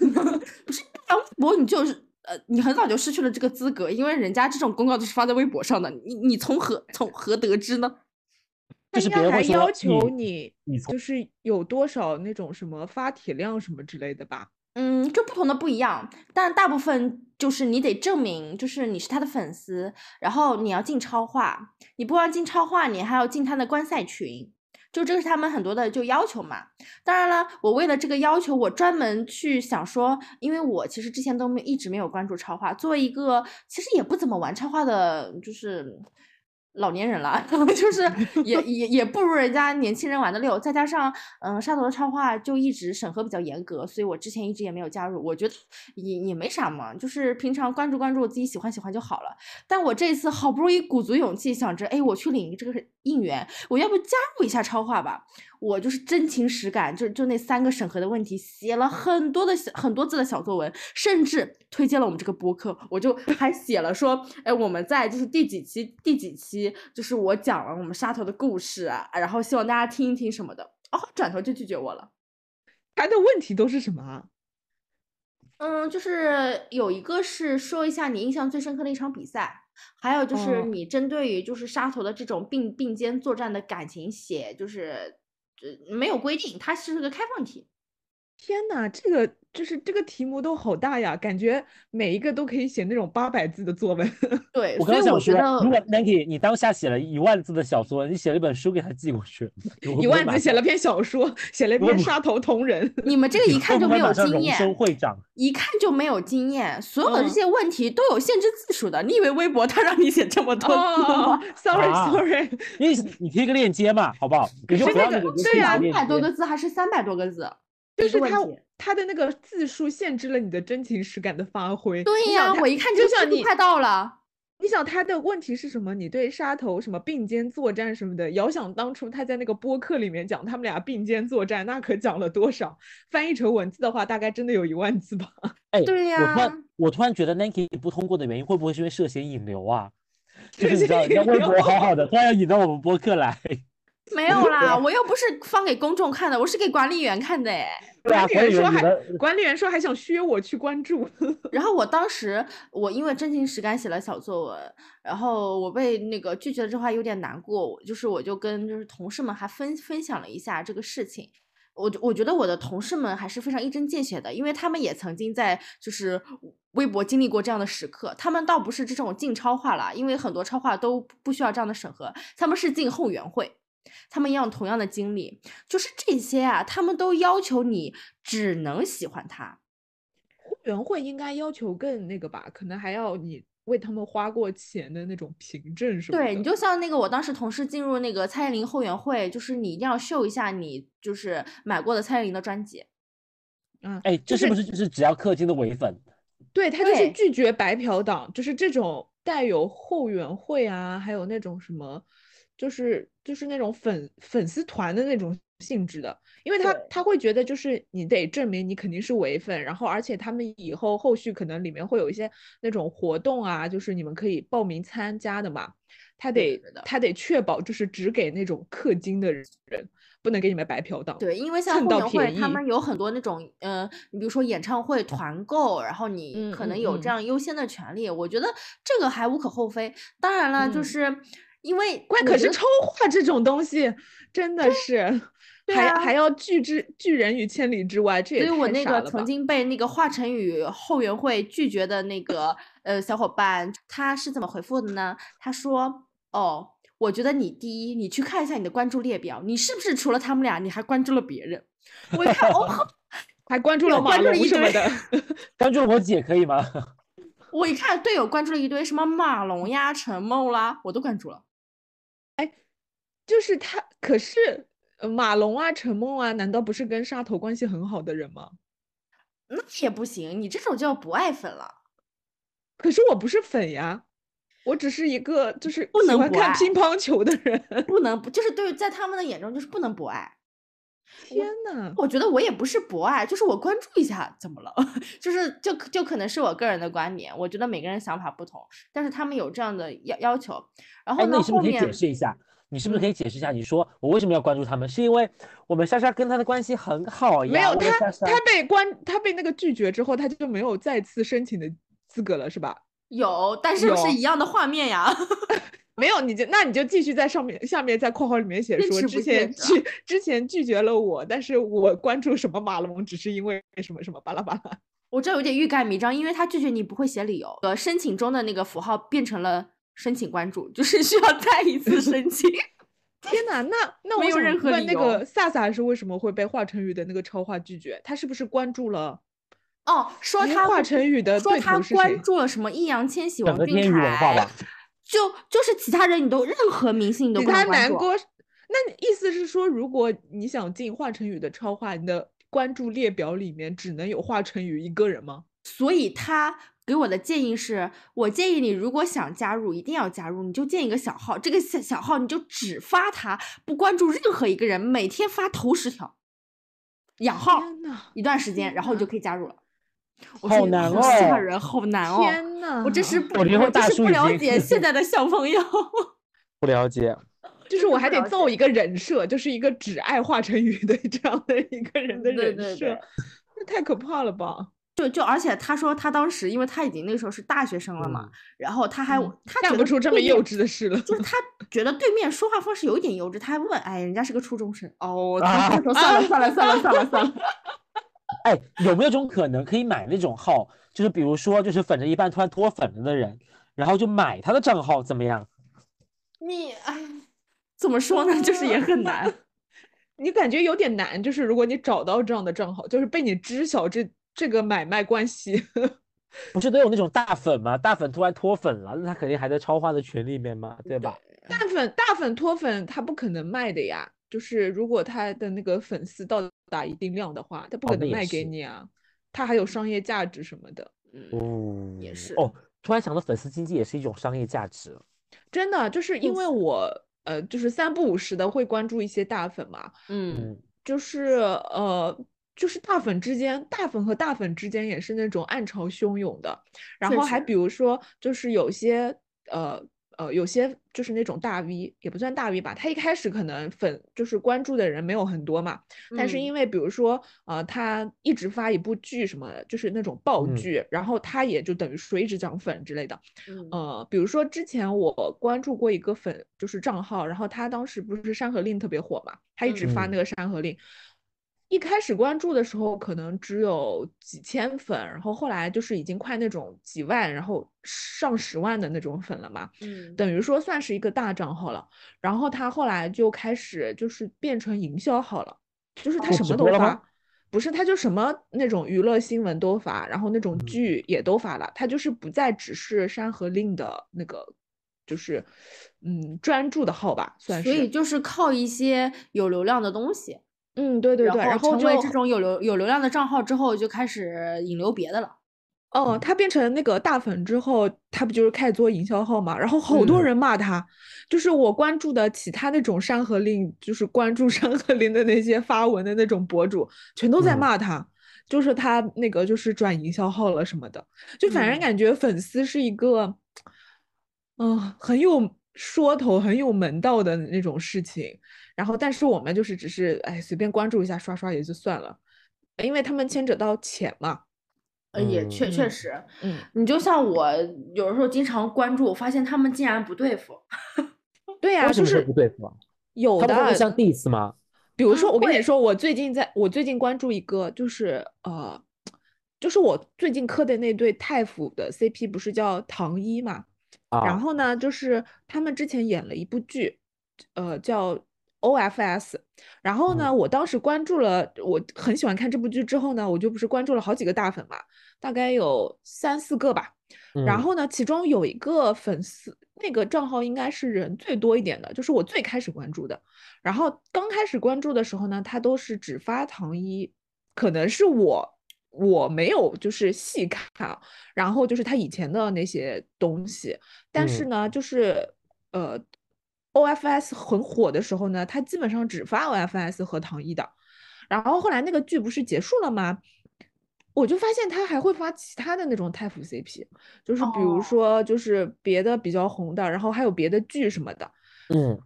不是玩微博，你就是呃，你很早就失去了这个资格，因为人家这种公告都是发在微博上的，你你从何从何得知呢？就是他应该还别人会要求你你就是有多少那种什么发帖量什么之类的吧？嗯，就不同的不一样，但大部分就是你得证明，就是你是他的粉丝，然后你要进超话，你不光进超话，你还要进他的观赛群，就这是他们很多的就要求嘛。当然了，我为了这个要求，我专门去想说，因为我其实之前都没一直没有关注超话，作为一个其实也不怎么玩超话的，就是。老年人了，就是 也也也不如人家年轻人玩的溜，再加上嗯，沙头的超话就一直审核比较严格，所以我之前一直也没有加入。我觉得也也没啥嘛，就是平常关注关注我自己喜欢喜欢就好了。但我这次好不容易鼓足勇气，想着哎，我去领这个应援，我要不加入一下超话吧？我就是真情实感，就就那三个审核的问题，写了很多的小很多字的小作文，甚至推荐了我们这个播客，我就 还写了说，哎，我们在就是第几期第几期，就是我讲了我们沙头的故事啊，然后希望大家听一听什么的，哦，转头就拒绝我了。他的问题都是什么啊？嗯，就是有一个是说一下你印象最深刻的一场比赛，还有就是哦你针对于就是杀头的这种并并肩作战的感情写，就是这没有规定，它是个开放题。天呐，这个就是这个题目都好大呀，感觉每一个都可以写那种八百字的作文。对，我所以刚刚想说，我觉得如果 Nike 你当下写了一万字的小作文，你写了一本书给他寄过去，一万字写了篇小说，写了一篇杀头同人。你们这个一看就没有经荣验，升会长，一看就没有经验，所有的这嗯些问题都有限制字数的。你以为微博他让你写这么多字吗？哦，sorry 啊 sorry，因为你贴个链接嘛，好不好？你就是那个不要那个对呀两链接百多个字还是三百多个字？就是他他的那个字数限制了你的真情实感的发挥。对呀、我一看就像你快到了。你想他的问题是什么？你对杀头什么并肩作战什么的，遥想当初他在那个播客里面讲他们俩并肩作战，那可讲了多少？翻译成文字的话，大概真的有一万字吧。哎，对我突呀然我突然觉得 Nike 不通过的原因，会不会是因为涉嫌引流啊？就是涉你知道，人家微博好好的，突然要引到我们播客来，没有啦，我又不是放给公众看的，我是给管理员看的哎。管理员说还管理员说还想削我去关注，然后我当时我因为真情实感写了小作文，然后我被那个拒绝了之后还有点难过，就是我就跟就是同事们还分分享了一下这个事情。我我觉得我的同事们还是非常一针见血的，因为他们也曾经在就是微博经历过这样的时刻。他们倒不是这种进超话了，因为很多超话都不需要这样的审核，他们是进后援会。他们一样同样的经历，就是这些啊，他们都要求你只能喜欢他，会员会应该要求更那个吧？可能还要你为他们花过钱的那种凭证什么对，你就像那个我当时同事进入那个蔡依林后援会，就是你一定要秀一下你就是买过的蔡依林的专辑。嗯，哎，这是不是就是只要氪金的伪粉？对他就是拒绝白嫖党，就是这种带有后援会啊，还有那种什么，就是就是那种粉粉丝团的那种性质的，因为他他会觉得就是你得证明你肯定是伪粉，然后而且他们以后后续可能里面会有一些那种活动啊，就是你们可以报名参加的嘛，他得他得确保就是只给那种氪金的人，不能给你们白嫖到。对，因为像蹭后援会，他们有很多那种，呃，你比如说演唱会团购，然后你嗯嗯可能有这嗯。样优先的权利，我觉得这个还无可厚非。当然了，就嗯。是因为关可是抽画这种东西真的是还还要拒之拒人于千里之外，这也所以我那个曾经被那个华晨宇后援会拒绝的那个呃小伙伴，他是怎么回复的呢？他说：“哦，我觉得你第一，你去看一下你的关注列表，你是不是除了他们俩，你还关注了别人？”我一看，哦，还关注了马龙什么的。关注我姐可以吗？我一看队友关注了一堆什么马龙呀、陈梦啦，我都关注了。就是他，可是呃马龙啊、陈梦啊，难道不是跟沙头关系很好的人吗？那也不行，你这种叫不爱粉了。可是我不是粉呀，我只是一个就是喜欢看乒乓球的人。不能不，就是对，在他们的眼中就是不能不爱。天呐，我觉得我也不是博爱，就是我关注一下，怎么了？就是就就可能是我个人的观点，我觉得每个人想法不同，但是他们有这样的要要求。然后呢，你是不是可以后面解释一下？你是不是可嗯以解释一下？你说我为什么要关注他们？是因为我们莎莎跟他的关系很好呀？没有他，他被关，他被那个拒绝之后，他就没有再次申请的资格了，是吧？有，但是是一样的画面呀？没有，你就那你就继续在上面下面在括号里面写说，之前拒之前拒绝了我，但是我关注什么马龙只是因为什么什么巴拉巴拉。我这有点欲盖弥彰，因为他拒绝你不会写理由，呃，申请中的那个符号变成了申请关注，就是需要再一次申请。天呐，那那我有任何问那个萨萨是为什么会被华晨宇的那个超话拒绝？他是不是关注了？哦，说他华晨宇的说他关注了什么易烊千玺、王俊凯，就就是其他人你都任何明星你都关注。他男歌，那你意思是说，如果你想进华晨宇的超话，你的关注列表里面只能有华晨宇一个人吗？所以他给我的建议是，我建议你如果想加入，一定要加入，你就建一个小号，这个小小号你就只发他，不关注任何一个人，每天发头十条，养号天呐，一段时间，然后你就可以加入了。我好难哦吓人，好难哦！天呐，我真是 不，我真是不了解现在的小朋友。不了解。就是我还得造一个人设，就是一个只爱华晨宇的这样的一个人的人设对对，这太可怕了吧？就就而且他说他当时，因为他已经那个时候是大学生了嘛，嗯然后他还、嗯他干不出这么幼稚的事了。就是他觉得对面说话方式有一点幼稚，他还问，哎，人家是个初中生哦，啊他说算了算了算了算了算了，哎，有没有种可能可以买那种号？就是比如说，就是粉着一半突然脱粉了的人，然后就买他的账号，怎么样？你哎，怎么说呢？就是也很难。你感觉有点难，就是如果你找到这样的账号，就是被你知晓这这个买卖关系，不是都有那种大粉吗？大粉突然脱粉了，那他肯定还在超话的群里面嘛，对吧？大粉大粉脱粉，他不可能卖的呀。就是如果他的那个粉丝到达一定量的话，他不可能卖给你啊，他还有商业价值什么的。嗯，哦，也是哦，突然想到粉丝经济也是一种商业价值。真的就是因为我呃，就是三不五时的会关注一些大粉嘛，嗯，嗯，就是呃，就是大粉之间，大粉和大粉之间也是那种暗潮汹涌的。然后还比如说，就是有些呃呃，有些就是那种大 V，也不算大 V 吧，他一开始可能粉就是关注的人没有很多嘛，但是嗯因为比如说呃，他一直发一部剧什么的，就是那种爆嗯剧，然后他也就等于说一直涨粉之类的。嗯呃，比如说之前我关注过一个粉，就是账号，然后他当时不是《山河令》特别火嘛，他一直发嗯那个《山河令》。一开始关注的时候可能只有几千粉，然后后来就是已经快那种几万，然后上十万的那种粉了嘛，嗯，等于说算是一个大账号了。然后他后来就开始就是变成营销号了，就是他什么都发不是，他就什么那种娱乐新闻都发，然后那种嗯剧也都发了，他就是不再只是《山河令》的那个，就是嗯专注的号吧，算是。所以就是靠一些有流量的东西，嗯，对对对，然后就成为这种有流有流量的账号之后，就开始引流别的了。哦，他变成那个大粉之后，他不就是开始做营销号嘛？然后好多嗯人骂他，就是我关注的其他那种《山河令》，就是关注 《山河令》的那些发文的那种博主，全都在嗯骂他，就是他那个就是转营销号了什么的，就反正嗯感觉粉丝是一个，嗯、很有说头、很有门道的那种事情。然后，但是我们就是只是哎随便关注一下刷刷也就算了，因为他们牵扯到钱嘛。呃，也确确嗯实，嗯，你就像我有的时候经常关注，我发现他们竟然不对付。对呀、就是不对付啊？有的，像 diss 吗？比如说，我跟你说，我最近在我最近关注一个，就是呃，就是我最近磕的那对太府的 CP，不是叫唐一嘛？然啊，后呢，就是他们之前演了一部剧，呃，叫 OFS。然后呢，嗯我当时关注了，我很喜欢看这部剧之后呢，我就不是关注了好几个大粉嘛，大概有三四个吧。然嗯后呢，其中有一个粉丝，那个账号应该是人最多一点的，就是我最开始关注的。然后刚开始关注的时候呢，他都是只发糖一，可能是我我没有就是细看啊，然后就是他以前的那些东西，但是嗯呢，就是呃，OFS 很火的时候呢，他基本上只发 OFS 和唐一的。然后后来那个剧不是结束了吗？我就发现他还会发其他的那种太腐 CP，就是比如哦说就是别的比较红的，然后还有别的剧什么的。嗯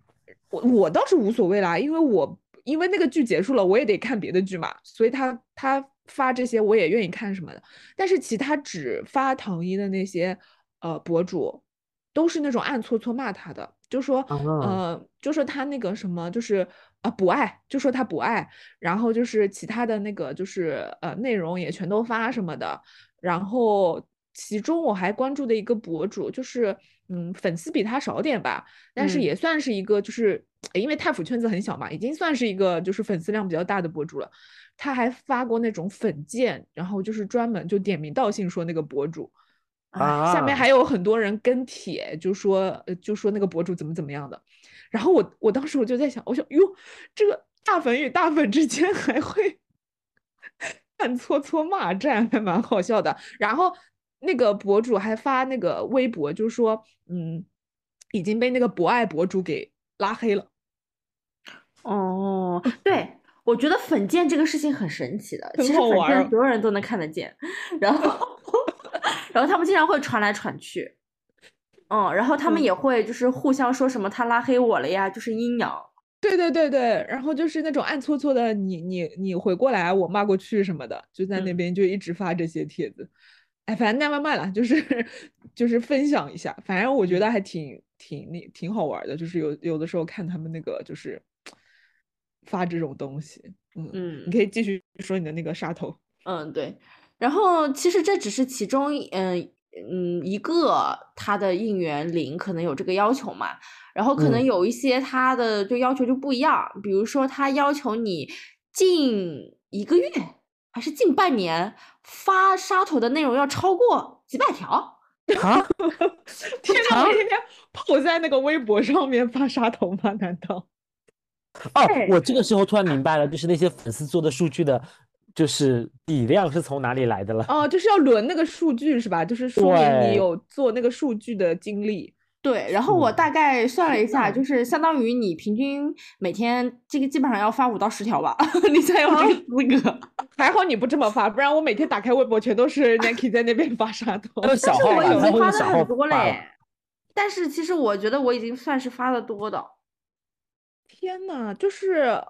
我我倒是无所谓啦，因为我因为那个剧结束了，我也得看别的剧嘛，所以他他发这些我也愿意看什么的。但是其他只发唐一的那些呃博主，都是那种暗搓搓骂他的，就说啊呃就说他那个什么就是啊不爱，就说他不爱，然后就是其他的那个就是呃内容也全都发什么的，然后其中我还关注的一个博主就是。嗯，粉丝比他少点吧，但是嗯也算是一个，就是诶因为太府圈子很小嘛，已经算是一个就是粉丝量比较大的博主了。他还发过那种粉件，然后就是专门就点名道姓说那个博主，啊，下面还有很多人跟帖，就说呃就说那个博主怎么怎么样的。然后我我当时我就在想，我想哟，这个大粉与大粉之间还会暗搓搓骂战，还蛮好笑的。然后那个博主还发那个微博，就说嗯已经被那个博爱博主给拉黑了。哦，对，我觉得粉件这个事情很神奇的，其实粉件好玩儿所有人都能看得见，然后 然后他们经常会传来传去，嗯，然后他们嗯也会就是互相说什么他拉黑我了呀，就是阴阳。对对对对，然后就是那种暗搓搓的，你你你回过来，我骂过去什么的，就在那嗯边就一直发这些帖子。哎，反正 never mind 了，就是 就是分享一下，反正我觉得还挺挺那挺好玩的，就是有有的时候看他们那个就是发这种东西，嗯，嗯你可以继续说你的那个杀头。嗯，对。然后其实这只是其中嗯嗯一个他的应援铃可能有这个要求嘛，然后可能嗯有一些他的就要求就不一样，比如说他要求你近一个月还是近半年发沙头的内容要超过几百条。啊，天 呐，啊我天天泡在那个微博上面发沙头吗？难道？哦，我这个时候突然明白了，就是那些粉丝做的数据的，就是底量是从哪里来的了。哦，就是要轮那个数据是吧？就是说明你有做那个数据的经历。对，然后我大概算了一下，就是相当于你平均每天这个基本上要发五到十条吧，你才有这个资格。还好你不这么发，不然我每天打开微博全都是 Nike 在那边发杀头。还有小号吧，但是我已经发的很多嘞。，但是其实我觉得我已经算是发的多的。天呐，就是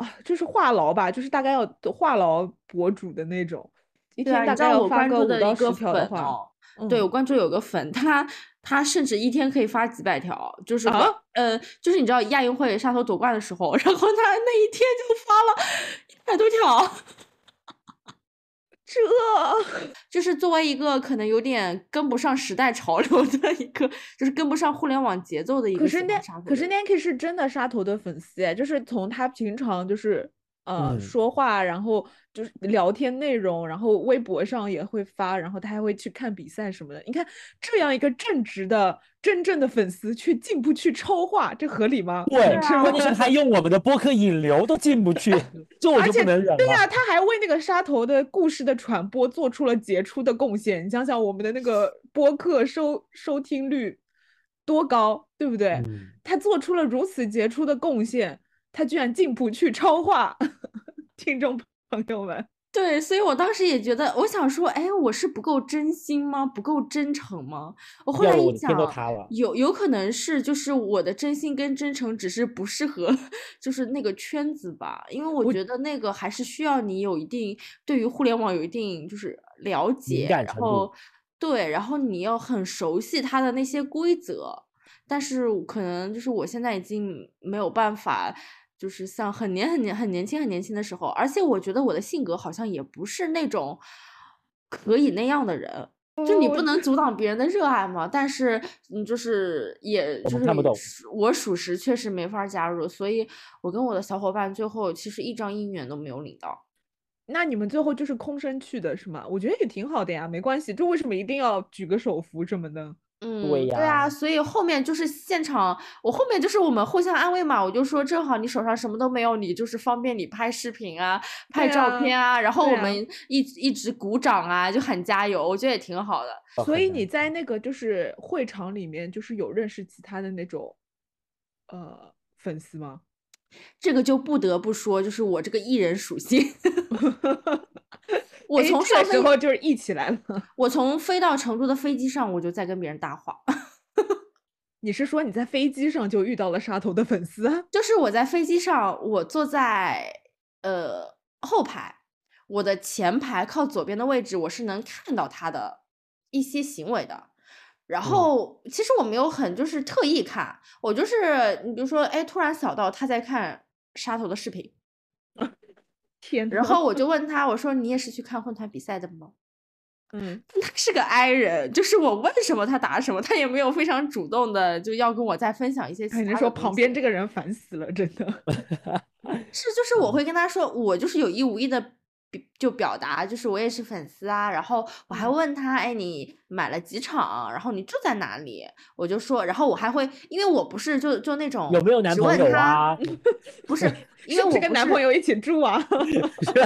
啊，就是话痨吧，就是大概要话痨博主的那种，一天大概要发个五到十条的话，哦，对嗯我关注有个粉，他他甚至一天可以发几百条，就是啊呃，就是你知道亚运会沙头夺冠的时候，然后他那一天就发了一百多条。这。就是作为一个可能有点跟不上时代潮流的一个，就是跟不上互联网节奏的一个可是那欢杀头可是 Nike 是真的杀头的粉丝哎，就是从他平常就是呃嗯说话，然后就是聊天内容，然后微博上也会发，然后他还会去看比赛什么的。你看这样一个正直的真正的粉丝，却进不去超话，这合理吗？对，啊关键是他用我们的播客引流都进不去，这我就不能忍对呀、了。他还为那个杀头的故事的传播做出了杰出的贡献。你想想，我们的那个播客收收听率多高，对不对？嗯，他做出了如此杰出的贡献，他居然进不去超话，听众朋友们，对，所以我当时也觉得，我想说，哎，我是不够真心吗？不够真诚吗？我后来一想有有可能是就是我的真心跟真诚只是不适合，就是那个圈子吧，因为我我觉得那个还是需要你有一定对于互联网有一定就是了解，然后对，然后你要很熟悉它的那些规则，但是可能就是我现在已经没有办法。就是像很年很年很年轻很年轻的时候，而且我觉得我的性格好像也不是那种可以那样的人，就你不能阻挡别人的热爱嘛，但是嗯，就是也就是我属实确实没法加入，所以我跟我的小伙伴最后其实一张姻缘都没有领到。那你们最后就是空身去的是吗？我觉得也挺好的呀，没关系。就为什么一定要举个手幅什么的？嗯，对啊，呀所以后面就是现场，我后面就是我们互相安慰嘛，我就说正好你手上什么都没有，你就是方便你拍视频啊、拍照片啊，然后我们一一直鼓掌啊，就喊加油，我觉得也挺好的。所以你在那个就是会场里面，就是有认识其他的那种呃粉丝吗？这个就不得不说，就是我这个艺人属性，我从小时从上飞候就是一起来了。我从飞到成都的飞机上，我就在跟别人搭话，你是说你在飞机上就遇到了沙头的粉丝啊？就是我在飞机上，我坐在呃后排，我的前排靠左边的位置，我是能看到他的一些行为的。然后其实我没有很就是特意看，我就是你比如说，哎，突然扫到他在看沙头的视频，天呐，然后我就问他，我说你也是去看混团比赛的吗？嗯，他是个 i 人，就是我问什么他答什么，他也没有非常主动的就要跟我再分享一些其他哎，的你说旁边这个人烦死了，真的。是，就是我会跟他说，我就是有意无意的就表达，就是我也是粉丝啊，然后我还嗯问他，哎，你买了几场？然后你住在哪里？我就说，然后我还会，因为我不是就就那种有没有男朋友啊？不是，因为我是跟男朋友一起住啊？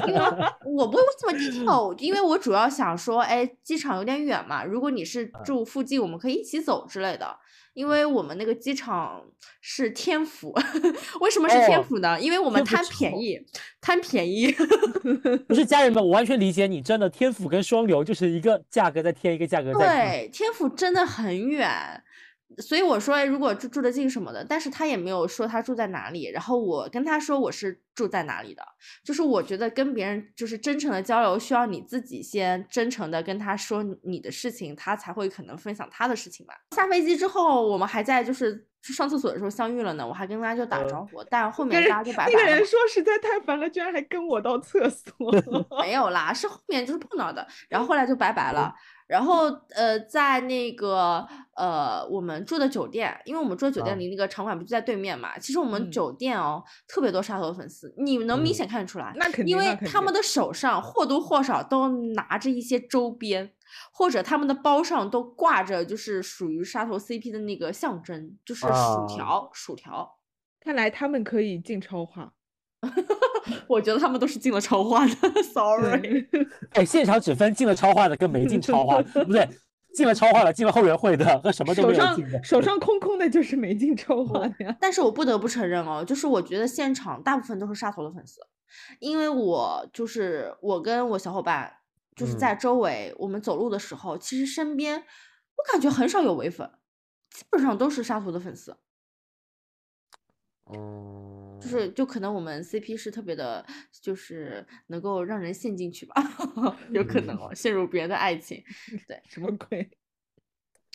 因为我不会这么低调，因为我主要想说，哎，机场有点远嘛，如果你是嗯住附近，我们可以一起走之类的。因为我们那个机场是天府，为什么是天哦府呢？因为我们贪便宜，贪便宜。不是家人们，我完全理解你，真的天府跟双流就是一个价格再添，一个价格对，天府真的很远，所以我说，哎如果住住得近什么的，但是他也没有说他住在哪里。然后我跟他说我是住在哪里的，就是我觉得跟别人就是真诚的交流，需要你自己先真诚的跟他说你的事情，他才会可能分享他的事情吧。下飞机之后，我们还在就是去上厕所的时候相遇了呢，我还跟大家就打呃招呼，但后 面大家就 拜那个拜了嘛。人说实在太烦了，居然还跟我到厕所。没有啦，是后面就是碰到的，然后后来就拜拜了。然后呃，在那个呃我们住的酒店，因为我们住的酒店啊离那个场馆不就在对面嘛，其实我们嗯酒店哦、特别多杀头粉丝，你能明嗯显看得出来。那肯定，因为他们的手上或多或少都拿着一些周边，或者他们的包上都挂着就是属于杀头 CP 的那个象征，就是薯啊条，薯条。看来他们可以进超话。我觉得他们都是进了超话的，sorry。对，哎，现场只分进了超话的跟没进超话，不对，进了超话的，进了后援会的和什么都没有进的。手上空空的就是没进超话的呀。但是我不得不承认哦，就是我觉得现场大部分都是杀头的粉丝，因为我就是我跟我小伙伴就是嗯在周围，我们走路的时候，其实身边我感觉很少有伪粉，基本上都是杀头的粉丝，嗯，就是就可能我们 CP 是特别的，就是能够让人陷进去吧，有可能哦，陷入别人的爱情。对 什么鬼？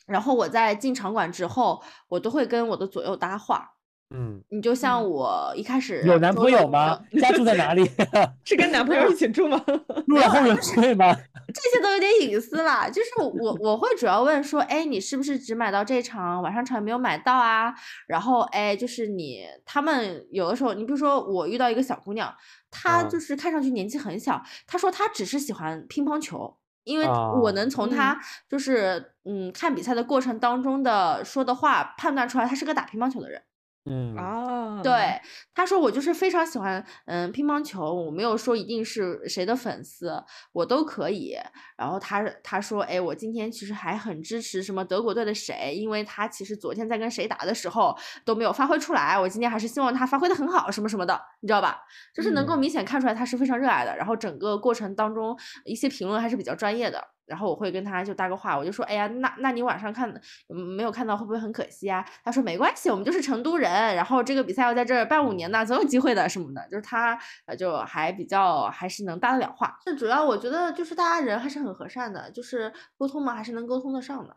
然后我在进场馆之后，我都会跟我的左右搭话，嗯，你就像我一开始有男朋友吗？家住在哪里？是跟男朋友一起住吗？入了后援会吗？这些都有点隐私了。就是我我会主要问说，哎，你是不是只买到这场，晚上场没有买到啊？然后哎，就是你他们有的时候，你比如说我遇到一个小姑娘，她就是看上去年纪很小，她说她只是喜欢乒乓球。因为我能从他就是嗯看比赛的过程当中的说的话判断出来，他是个打乒乓球的人。嗯啊，对，他说我就是非常喜欢嗯乒乓球，我没有说一定是谁的粉丝，我都可以。然后他他说，哎，我今天其实还很支持什么德国队的谁，因为他其实昨天在跟谁打的时候都没有发挥出来，我今天还是希望他发挥的很好，什么什么的，你知道吧？就是能够明显看出来他是非常热爱的。然后整个过程当中一些评论还是比较专业的。然后我会跟他就搭个话，我就说，哎呀，那那你晚上看没有看到会不会很可惜啊？他说没关系，我们就是成都人，然后这个比赛要在这儿办五年呢，总有机会的什么的。就是他呃就还比较还是能搭得了话。最主要我觉得就是大家人还是很和善的，就是沟通嘛还是能沟通得上的。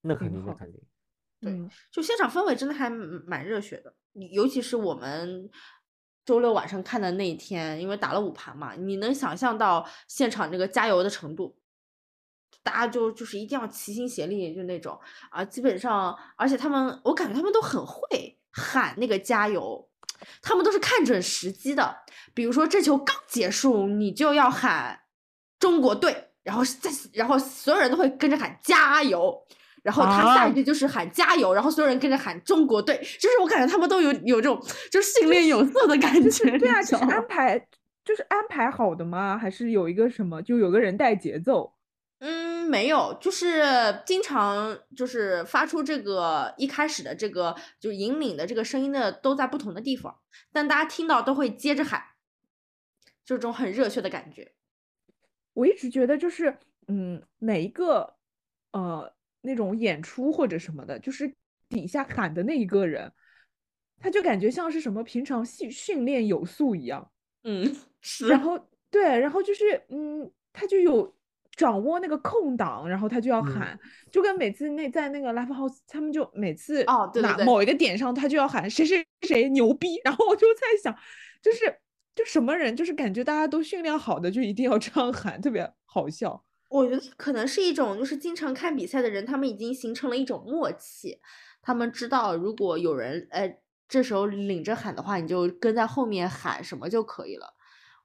那肯定，那肯定。对，就现场氛围真的还蛮热血的，尤其是我们。周六晚上看的那一天，因为打了五盘嘛，你能想象到现场那个加油的程度，大家就就是一定要齐心协力，就那种啊，基本上，而且他们，我感觉他们都很会喊那个加油，他们都是看准时机的，比如说这球刚结束，你就要喊中国队，然后再然后所有人都会跟着喊加油。然后他下一句就是喊加油，然后所有人跟着喊中国队，就是我感觉他们都有有这种就是训练有素的感觉。对啊，是安排就是安排好的吗？还是有一个什么，就有个人带节奏？嗯，没有，就是经常就是发出这个一开始的这个就引领的这个声音的都在不同的地方，但大家听到都会接着喊，就这种很热血的感觉。我一直觉得就是嗯，每一个呃。那种演出或者什么的，就是底下喊的那一个人，他就感觉像是什么平常训训练有素一样，嗯，是。然后对，然后就是嗯，他就有掌握那个空档，然后他就要喊，就跟每次那在那个 live house，他们就每次哦，对对某一个点上，他就要喊谁谁谁牛逼，然后我就在想，就是就什么人，就是感觉大家都训练好的，就一定要这样喊，特别好笑。我觉得可能是一种，就是经常看比赛的人，他们已经形成了一种默契，他们知道如果有人，呃，这时候领着喊的话，你就跟在后面喊什么就可以了。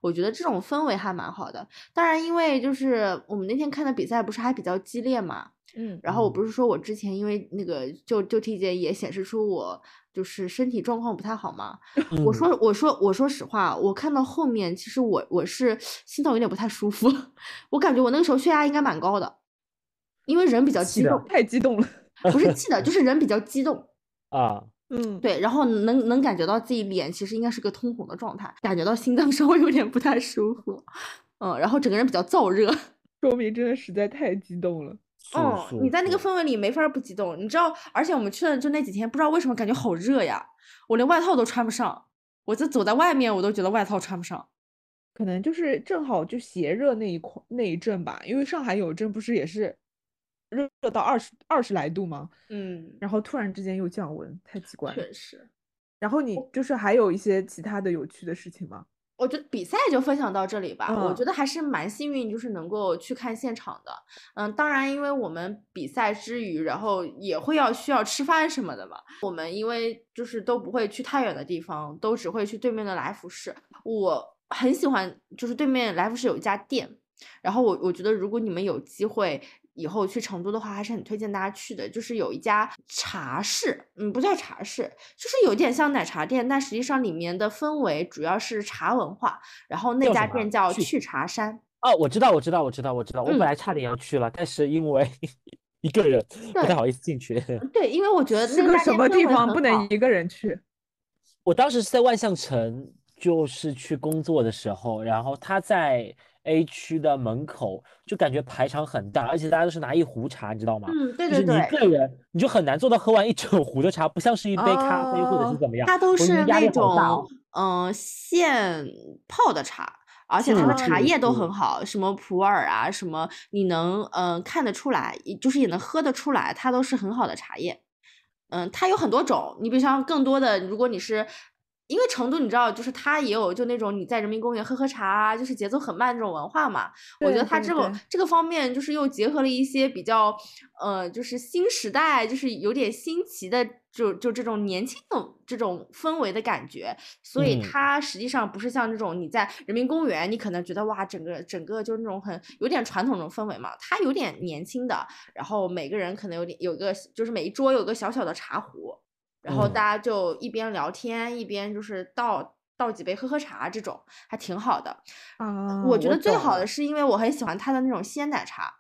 我觉得这种氛围还蛮好的。当然，因为就是我们那天看的比赛不是还比较激烈嘛，嗯，然后我不是说我之前因为那个就就体检也显示出我。就是身体状况不太好嘛，我说我说我说实话，我看到后面其实我我是心脏有点不太舒服，我感觉我那个时候血压应该蛮高的，因为人比较激动，太激动了，不是气的，就是人比较激动。啊，嗯，对，然后能能感觉到自己脸其实应该是个通红的状态，感觉到心脏 稍微有点不太舒服，嗯，然后整个人比较燥热，说明真的实在太激动了。哦，你在那个氛围里没法不激动，你知道？而且我们去的就那几天，不知道为什么感觉好热呀，我连外套都穿不上，我就走在外面，我都觉得外套穿不上。可能就是正好就邪热那一块那一阵吧，因为上海有阵不是也是热热到二十二十来度吗？嗯，然后突然之间又降温，太奇怪了。确实。然后你就是还有一些其他的有趣的事情吗？我觉得比赛就分享到这里吧。我觉得还是蛮幸运，就是能够去看现场的。嗯，当然，因为我们比赛之余，然后也会要需要吃饭什么的嘛。我们因为就是都不会去太远的地方，都只会去对面的来福士。我很喜欢，就是对面来福士有一家店。然后我我觉得，如果你们有机会。以后去成都的话，还是很推荐大家去的。就是有一家茶室，嗯，不叫茶室，就是有点像奶茶店，但实际上里面的氛围主要是茶文化。然后那家店叫去茶山。哦，我知道，我知道，我知道，我知道。我本来差点要去了，但是因为 一个人不太好意思进去。对，因为我觉得是个什么地方不能一个人去。我当时是在万象城，就是去工作的时候，然后他在。A 区的门口就感觉排场很大，而且大家都是拿一壶茶，你知道吗？嗯，对对对。就是你一个人，你就很难做到喝完一整壶的茶，不像是一杯咖啡或者是怎么样。它都是那种嗯现泡的茶，而且它的茶叶都很好，什么普洱啊，什么你能嗯看得出来，就是也能喝得出来，它都是很好的茶叶。嗯，它有很多种，你比如像更多的，如果你是。因为成都，你知道，就是它也有就那种你在人民公园喝喝茶啊，就是节奏很慢这种文化嘛。我觉得它这种这个方面，就是又结合了一些比较，呃，就是新时代，就是有点新奇的，就就这种年轻的这种氛围的感觉。所以它实际上不是像这种你在人民公园，你可能觉得哇，整个整个就是那种很有点传统那种氛围嘛。它有点年轻的，然后每个人可能有点有一个，就是每一桌有个小小的茶壶。然后大家就一边聊天一边就是倒倒几杯喝喝茶，这种还挺好的。啊，我觉得最好的是因为我很喜欢它的那种鲜奶茶，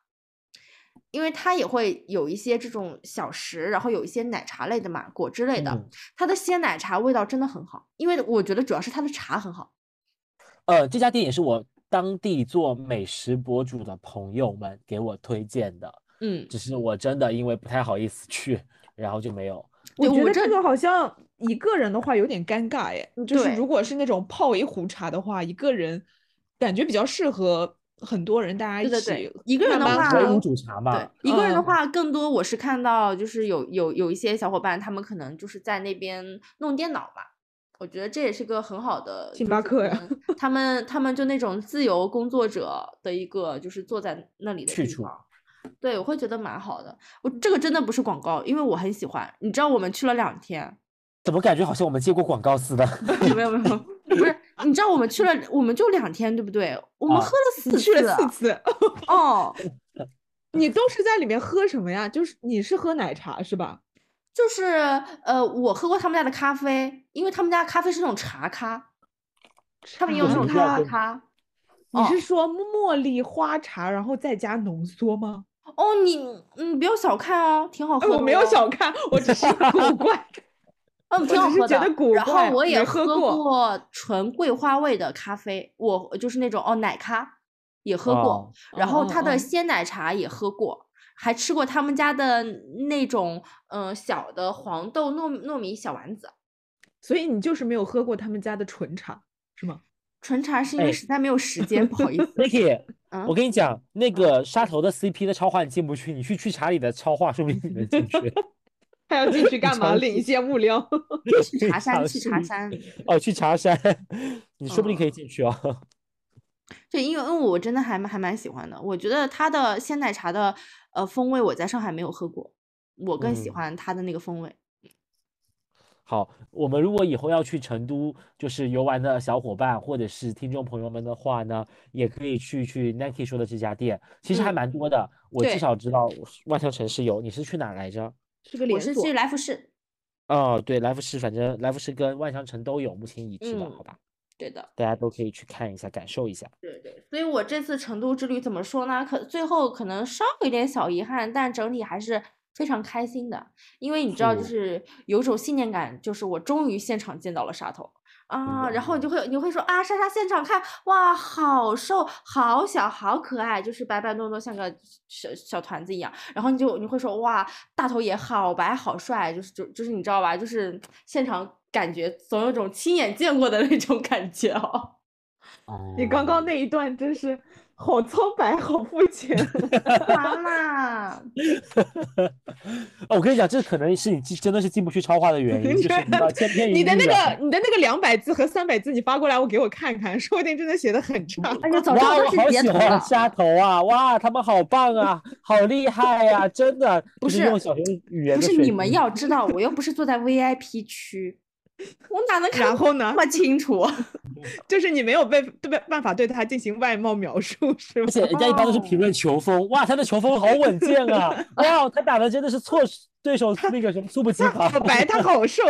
因为它也会有一些这种小食，然后有一些奶茶类的嘛，果汁类的。它的鲜奶茶味道真的很好，因为我觉得主要是它的茶很好。呃，这家店也是我当地做美食博主的朋友们给我推荐的。嗯，只是我真的因为不太好意思去，然后就没有。我觉得这个好像一个人的话有点尴尬耶，就是如果是那种泡一壶茶的话，一个人感觉比较适合很多人大家一起。一个人的话，煮茶嘛？对，一个人的话更多我是看到就是有有有一些小伙伴，他们可能就是在那边弄电脑嘛。我觉得这也是个很好的星巴克呀。他们他们就那种自由工作者的一个就是坐在那里的去处。对，我会觉得蛮好的。我这个真的不是广告，因为我很喜欢。你知道我们去了两天，怎么感觉好像我们接过广告似的？没有没有，不是。你知道我们去了，我们就两天，对不对？我们喝了四次，去了四次。哦，你都是在里面喝什么呀？就是你是喝奶茶是吧？就是呃，我喝过他们家的咖啡，因为他们家咖啡是那种茶咖，他们也有那种咖咖。你是说茉莉花茶，然后再加浓缩吗？哦，你你，不要小看哦，挺好喝。我没有小看，我只是古 怪。嗯，挺好喝的。然后我也喝过纯桂花味的咖啡，我就是那种哦奶咖也喝过，然后它的鲜奶茶也喝过，还吃过他们家的那种嗯小的黄豆糯糯米小丸子。所以你就是没有喝过他们家的纯茶，是吗？纯茶是因为实在没有时间，不好意思。我跟你讲，那个沙头的 CP 的超话你进不去，你去去查里的超话，说不定你能进去。他要进去干嘛？领一些物料。去茶山，去茶山。哦，去茶山，你说不定可以进去哦。对，因为因为我真的还蛮还蛮喜欢的，我觉得它的鲜奶茶的呃风味我在上海没有喝过，我更喜欢它的那个风味。好，我们如果以后要去成都，就是游玩的小伙伴或者是听众朋友们的话呢，也可以去去 Nike 说的这家店，其实还蛮多的。我至少知道万象城是有，你是去哪来着？是个连锁。我是去来福士。哦，对，来福士，反正来福士跟万象城都有，目前已知的，好吧？对的，大家都可以去看一下，感受一下。对对，所以我这次成都之旅怎么说呢？可最后可能稍有一点小遗憾，但整体还是。非常开心的，因为你知道，就是有种信念感，就是我终于现场见到了沙头啊，然后你就会你会说啊，莎莎现场看，哇，好瘦，好小，好可爱，就是白白糯糯，像个小小团子一样。然后你就你会说哇，大头也好白好帅，就是就就是你知道吧，就是现场感觉总有种亲眼见过的那种感觉哦。你刚刚那一段真是。好苍白，好肤浅，妈妈。哦，我跟你讲，这可能是你真的是进不去超话的原因，就是千篇一律。你的那个，你的那个两百字和三百字，你发过来，我给我看看，说不定真的写的很差。哎呀，早知道好喜欢虾头啊！哇，他们好棒啊，好厉害呀，真的。不是用小学语言。不是你们要知道，我又不是坐在 VIP 区。我哪能看然后呢？那么清楚，就是你没有被对办法对他进行外貌描述，是吗？而且人家一般都是评论球风，哇，他的球风好稳健啊！哇，他打的真的是错对手那个什么猝不及防。好白，他好瘦。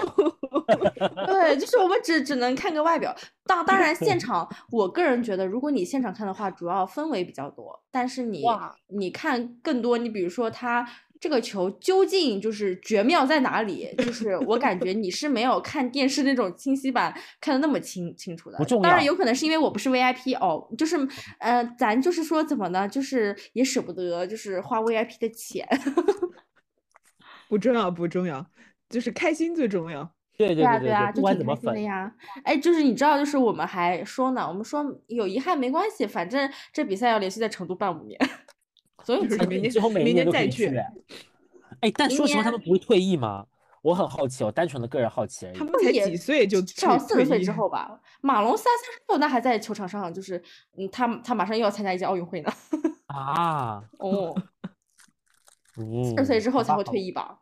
对，就是我们只只能看个外表。当当然，现场我个人觉得，如果你现场看的话，主要氛围比较多。但是你你看更多，你比如说他。这个球究竟就是绝妙在哪里？就是我感觉你是没有看电视那种清晰版看的那么清清楚的。不重要。当然有可能是因为我不是 VIP 哦，就是呃，咱就是说怎么呢？就是也舍不得就是花 VIP 的钱。不重要，不重要，就是开心最重要。对对对对啊，不管怎么分呀。哎，就是你知道，就是我们还说呢，我们说有遗憾没关系，反正这比赛要连续在成都办五年。所以明年之后每年都可以去。哎，但说实话，他们不会退役吗？我很好奇，我单纯的个人好奇而已。他们才几岁就至少退四十岁之后吧。马龙三三十岁，那还在球场上，就是嗯，他他马上又要参加一届奥运会呢。啊，哦，嗯，四十岁之后才会退役吧？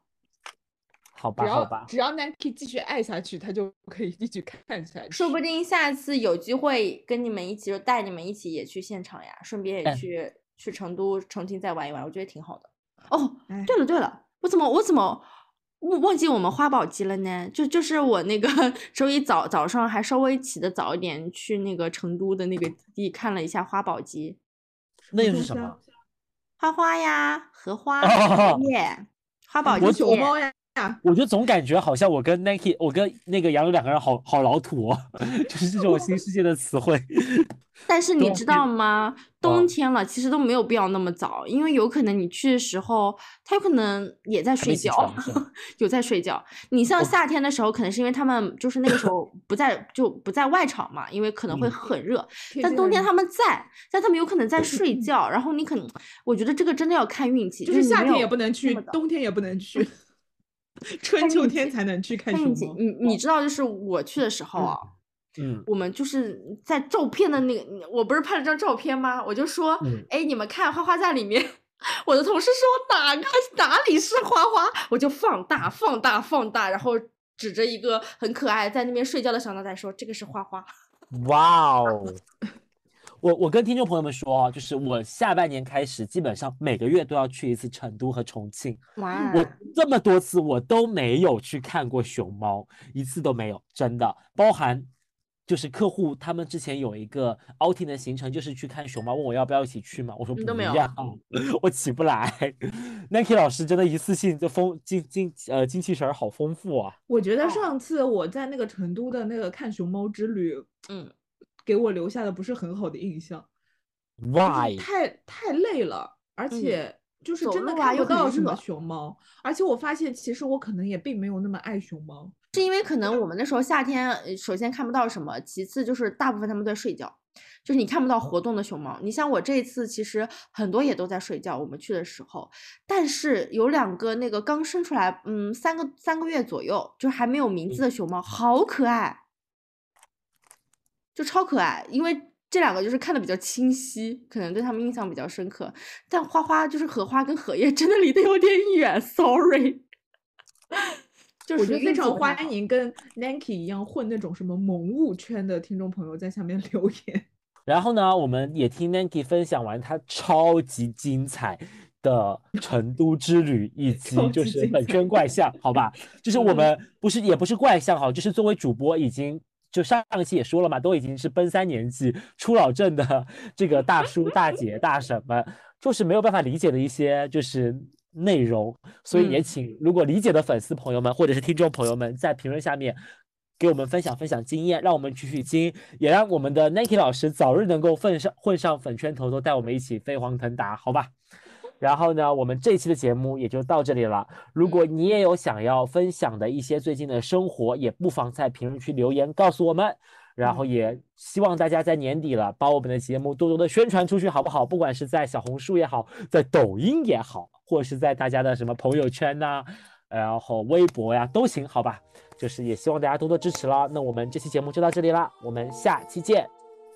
好吧，只吧，只要 Nike 继续爱下去，他就可以继续看下去。说不定下次有机会跟你们一起，就带你们一起也去现场呀，顺便也哎去、去成都重庆再玩一玩，我觉得挺好的。哦，哎对了对了，我怎么我怎么忘忘记我们花宝鸡了呢？就就是我那个 周一早早上还稍微起的早一点，去那个成都的那个地看了一下花宝鸡，那又是什么？花花呀，荷花 哦耶，花宝我鸡熊猫呀，我就总感觉好像我跟 Nike，我跟那个杨柳两个人好好老土哦，就是这种新世界的词汇。但是你知道吗？哦冬天了，其实都没有必要那么早，因为有可能你去的时候，他有可能也在睡觉 有在睡觉。你像夏天的时候，可能是因为他们就是那个时候不在，就不在外场嘛，因为可能会嗯很热。但冬天他们在，但他们有可能在睡觉，然后你可能，我觉得这个真的要看运气，就是夏天也不能去冬天也不能去，春秋天才能去看。熊猫。你你知道，就是我去的时候啊，嗯，我们就是在照片的那个，我不是拍了张照片吗？我就说，嗯哎，你们看花花在里面。我的同事说哪个哪里是花花，我就放大放大放大，然后指着一个很可爱在那边睡觉的小脑袋说这个是花花。哇哦！我我跟听众朋友们说啊，就是我下半年开始，基本上每个月都要去一次成都和重庆。哇我这么多次我都没有去看过熊猫，一次都没有，真的。包含就是客户他们之前有一个 outing 的行程，就是去看熊猫，问我要不要一起去嘛，我说不你都没有要，我起不来。Nike 老师真的一次性就丰精精呃精气神儿好丰富啊！我觉得哦上次我在那个成都的那个看熊猫之旅，嗯，给我留下的不是很好的印象，就是 Why？太太累了，而且就是真的看不到什么熊猫，而且我发现其实我可能也并没有那么爱熊猫。是因为可能我们那时候夏天，呃首先看不到什么，其次就是大部分他们在睡觉，就是你看不到活动的熊猫。你像我这一次，其实很多也都在睡觉，我们去的时候，但是有两个那个刚生出来，嗯，三个三个月左右，就还没有名字的熊猫，好可爱，就超可爱，因为。这两个就是看的比较清晰，可能对他们印象比较深刻。但花花就是荷花跟荷叶 真的离得有点远，sorry。就我觉得非是运气常欢迎跟 Nanki 一样混那种什么萌物圈的听众朋友在下面留言。然后呢，我们也听 Nanki 分享完他超级精彩的成都之旅，以及就是本圈怪象，好吧？就是我嗯们不是也不是怪象哈，就是作为主播已经。就上一期也说了嘛，都已经是奔三年纪、初老症的这个大叔、大姐、大婶们，就是没有办法理解的一些就是内容，所以也嗯请如果理解的粉丝朋友们或者是听众朋友们在评论下面给我们分享分享经验，让我们取取经，也让我们的 Nike 老师早日能够混上混上粉圈头头，带我们一起飞黄腾达，好吧？然后呢，我们这期的节目也就到这里了。如果你也有想要分享的一些最近的生活，也不妨在评论区留言告诉我们。然后也希望大家在年底了，把我们的节目多多的宣传出去，好不好？不管是在小红书也好，在抖音也好，或者是在大家的什么朋友圈呐、然后微博呀都行，好吧？就是也希望大家多多支持了。那我们这期节目就到这里啦，我们下期见，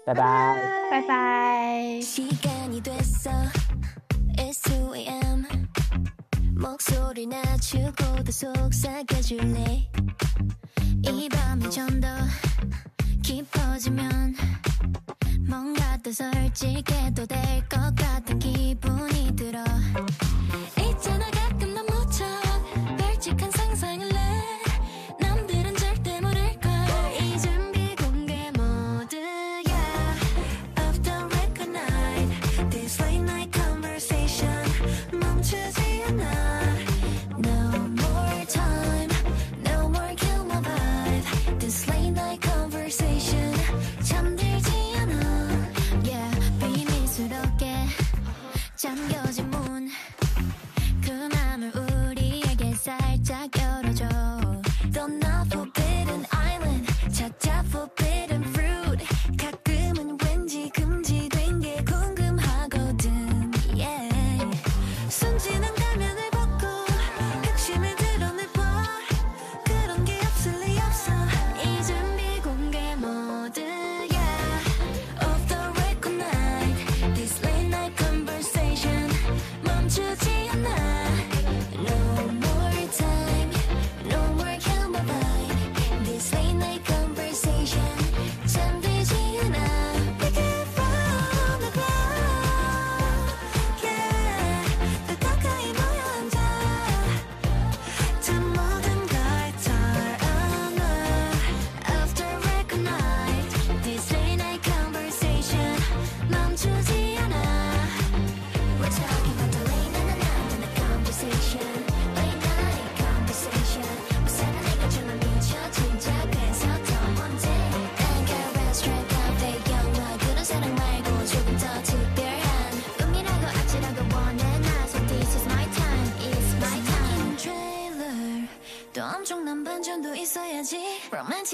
拜拜拜拜。It's 2 a.m. 목소리 낮추고 더 속삭여줄래 이 밤이 좀 더 깊어지면 뭔가 더 솔직해도 될 것 같은 기분이 들어 있잖아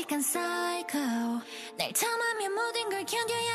끔찍한 사이코 날 탐하며 모든 걸 견뎌야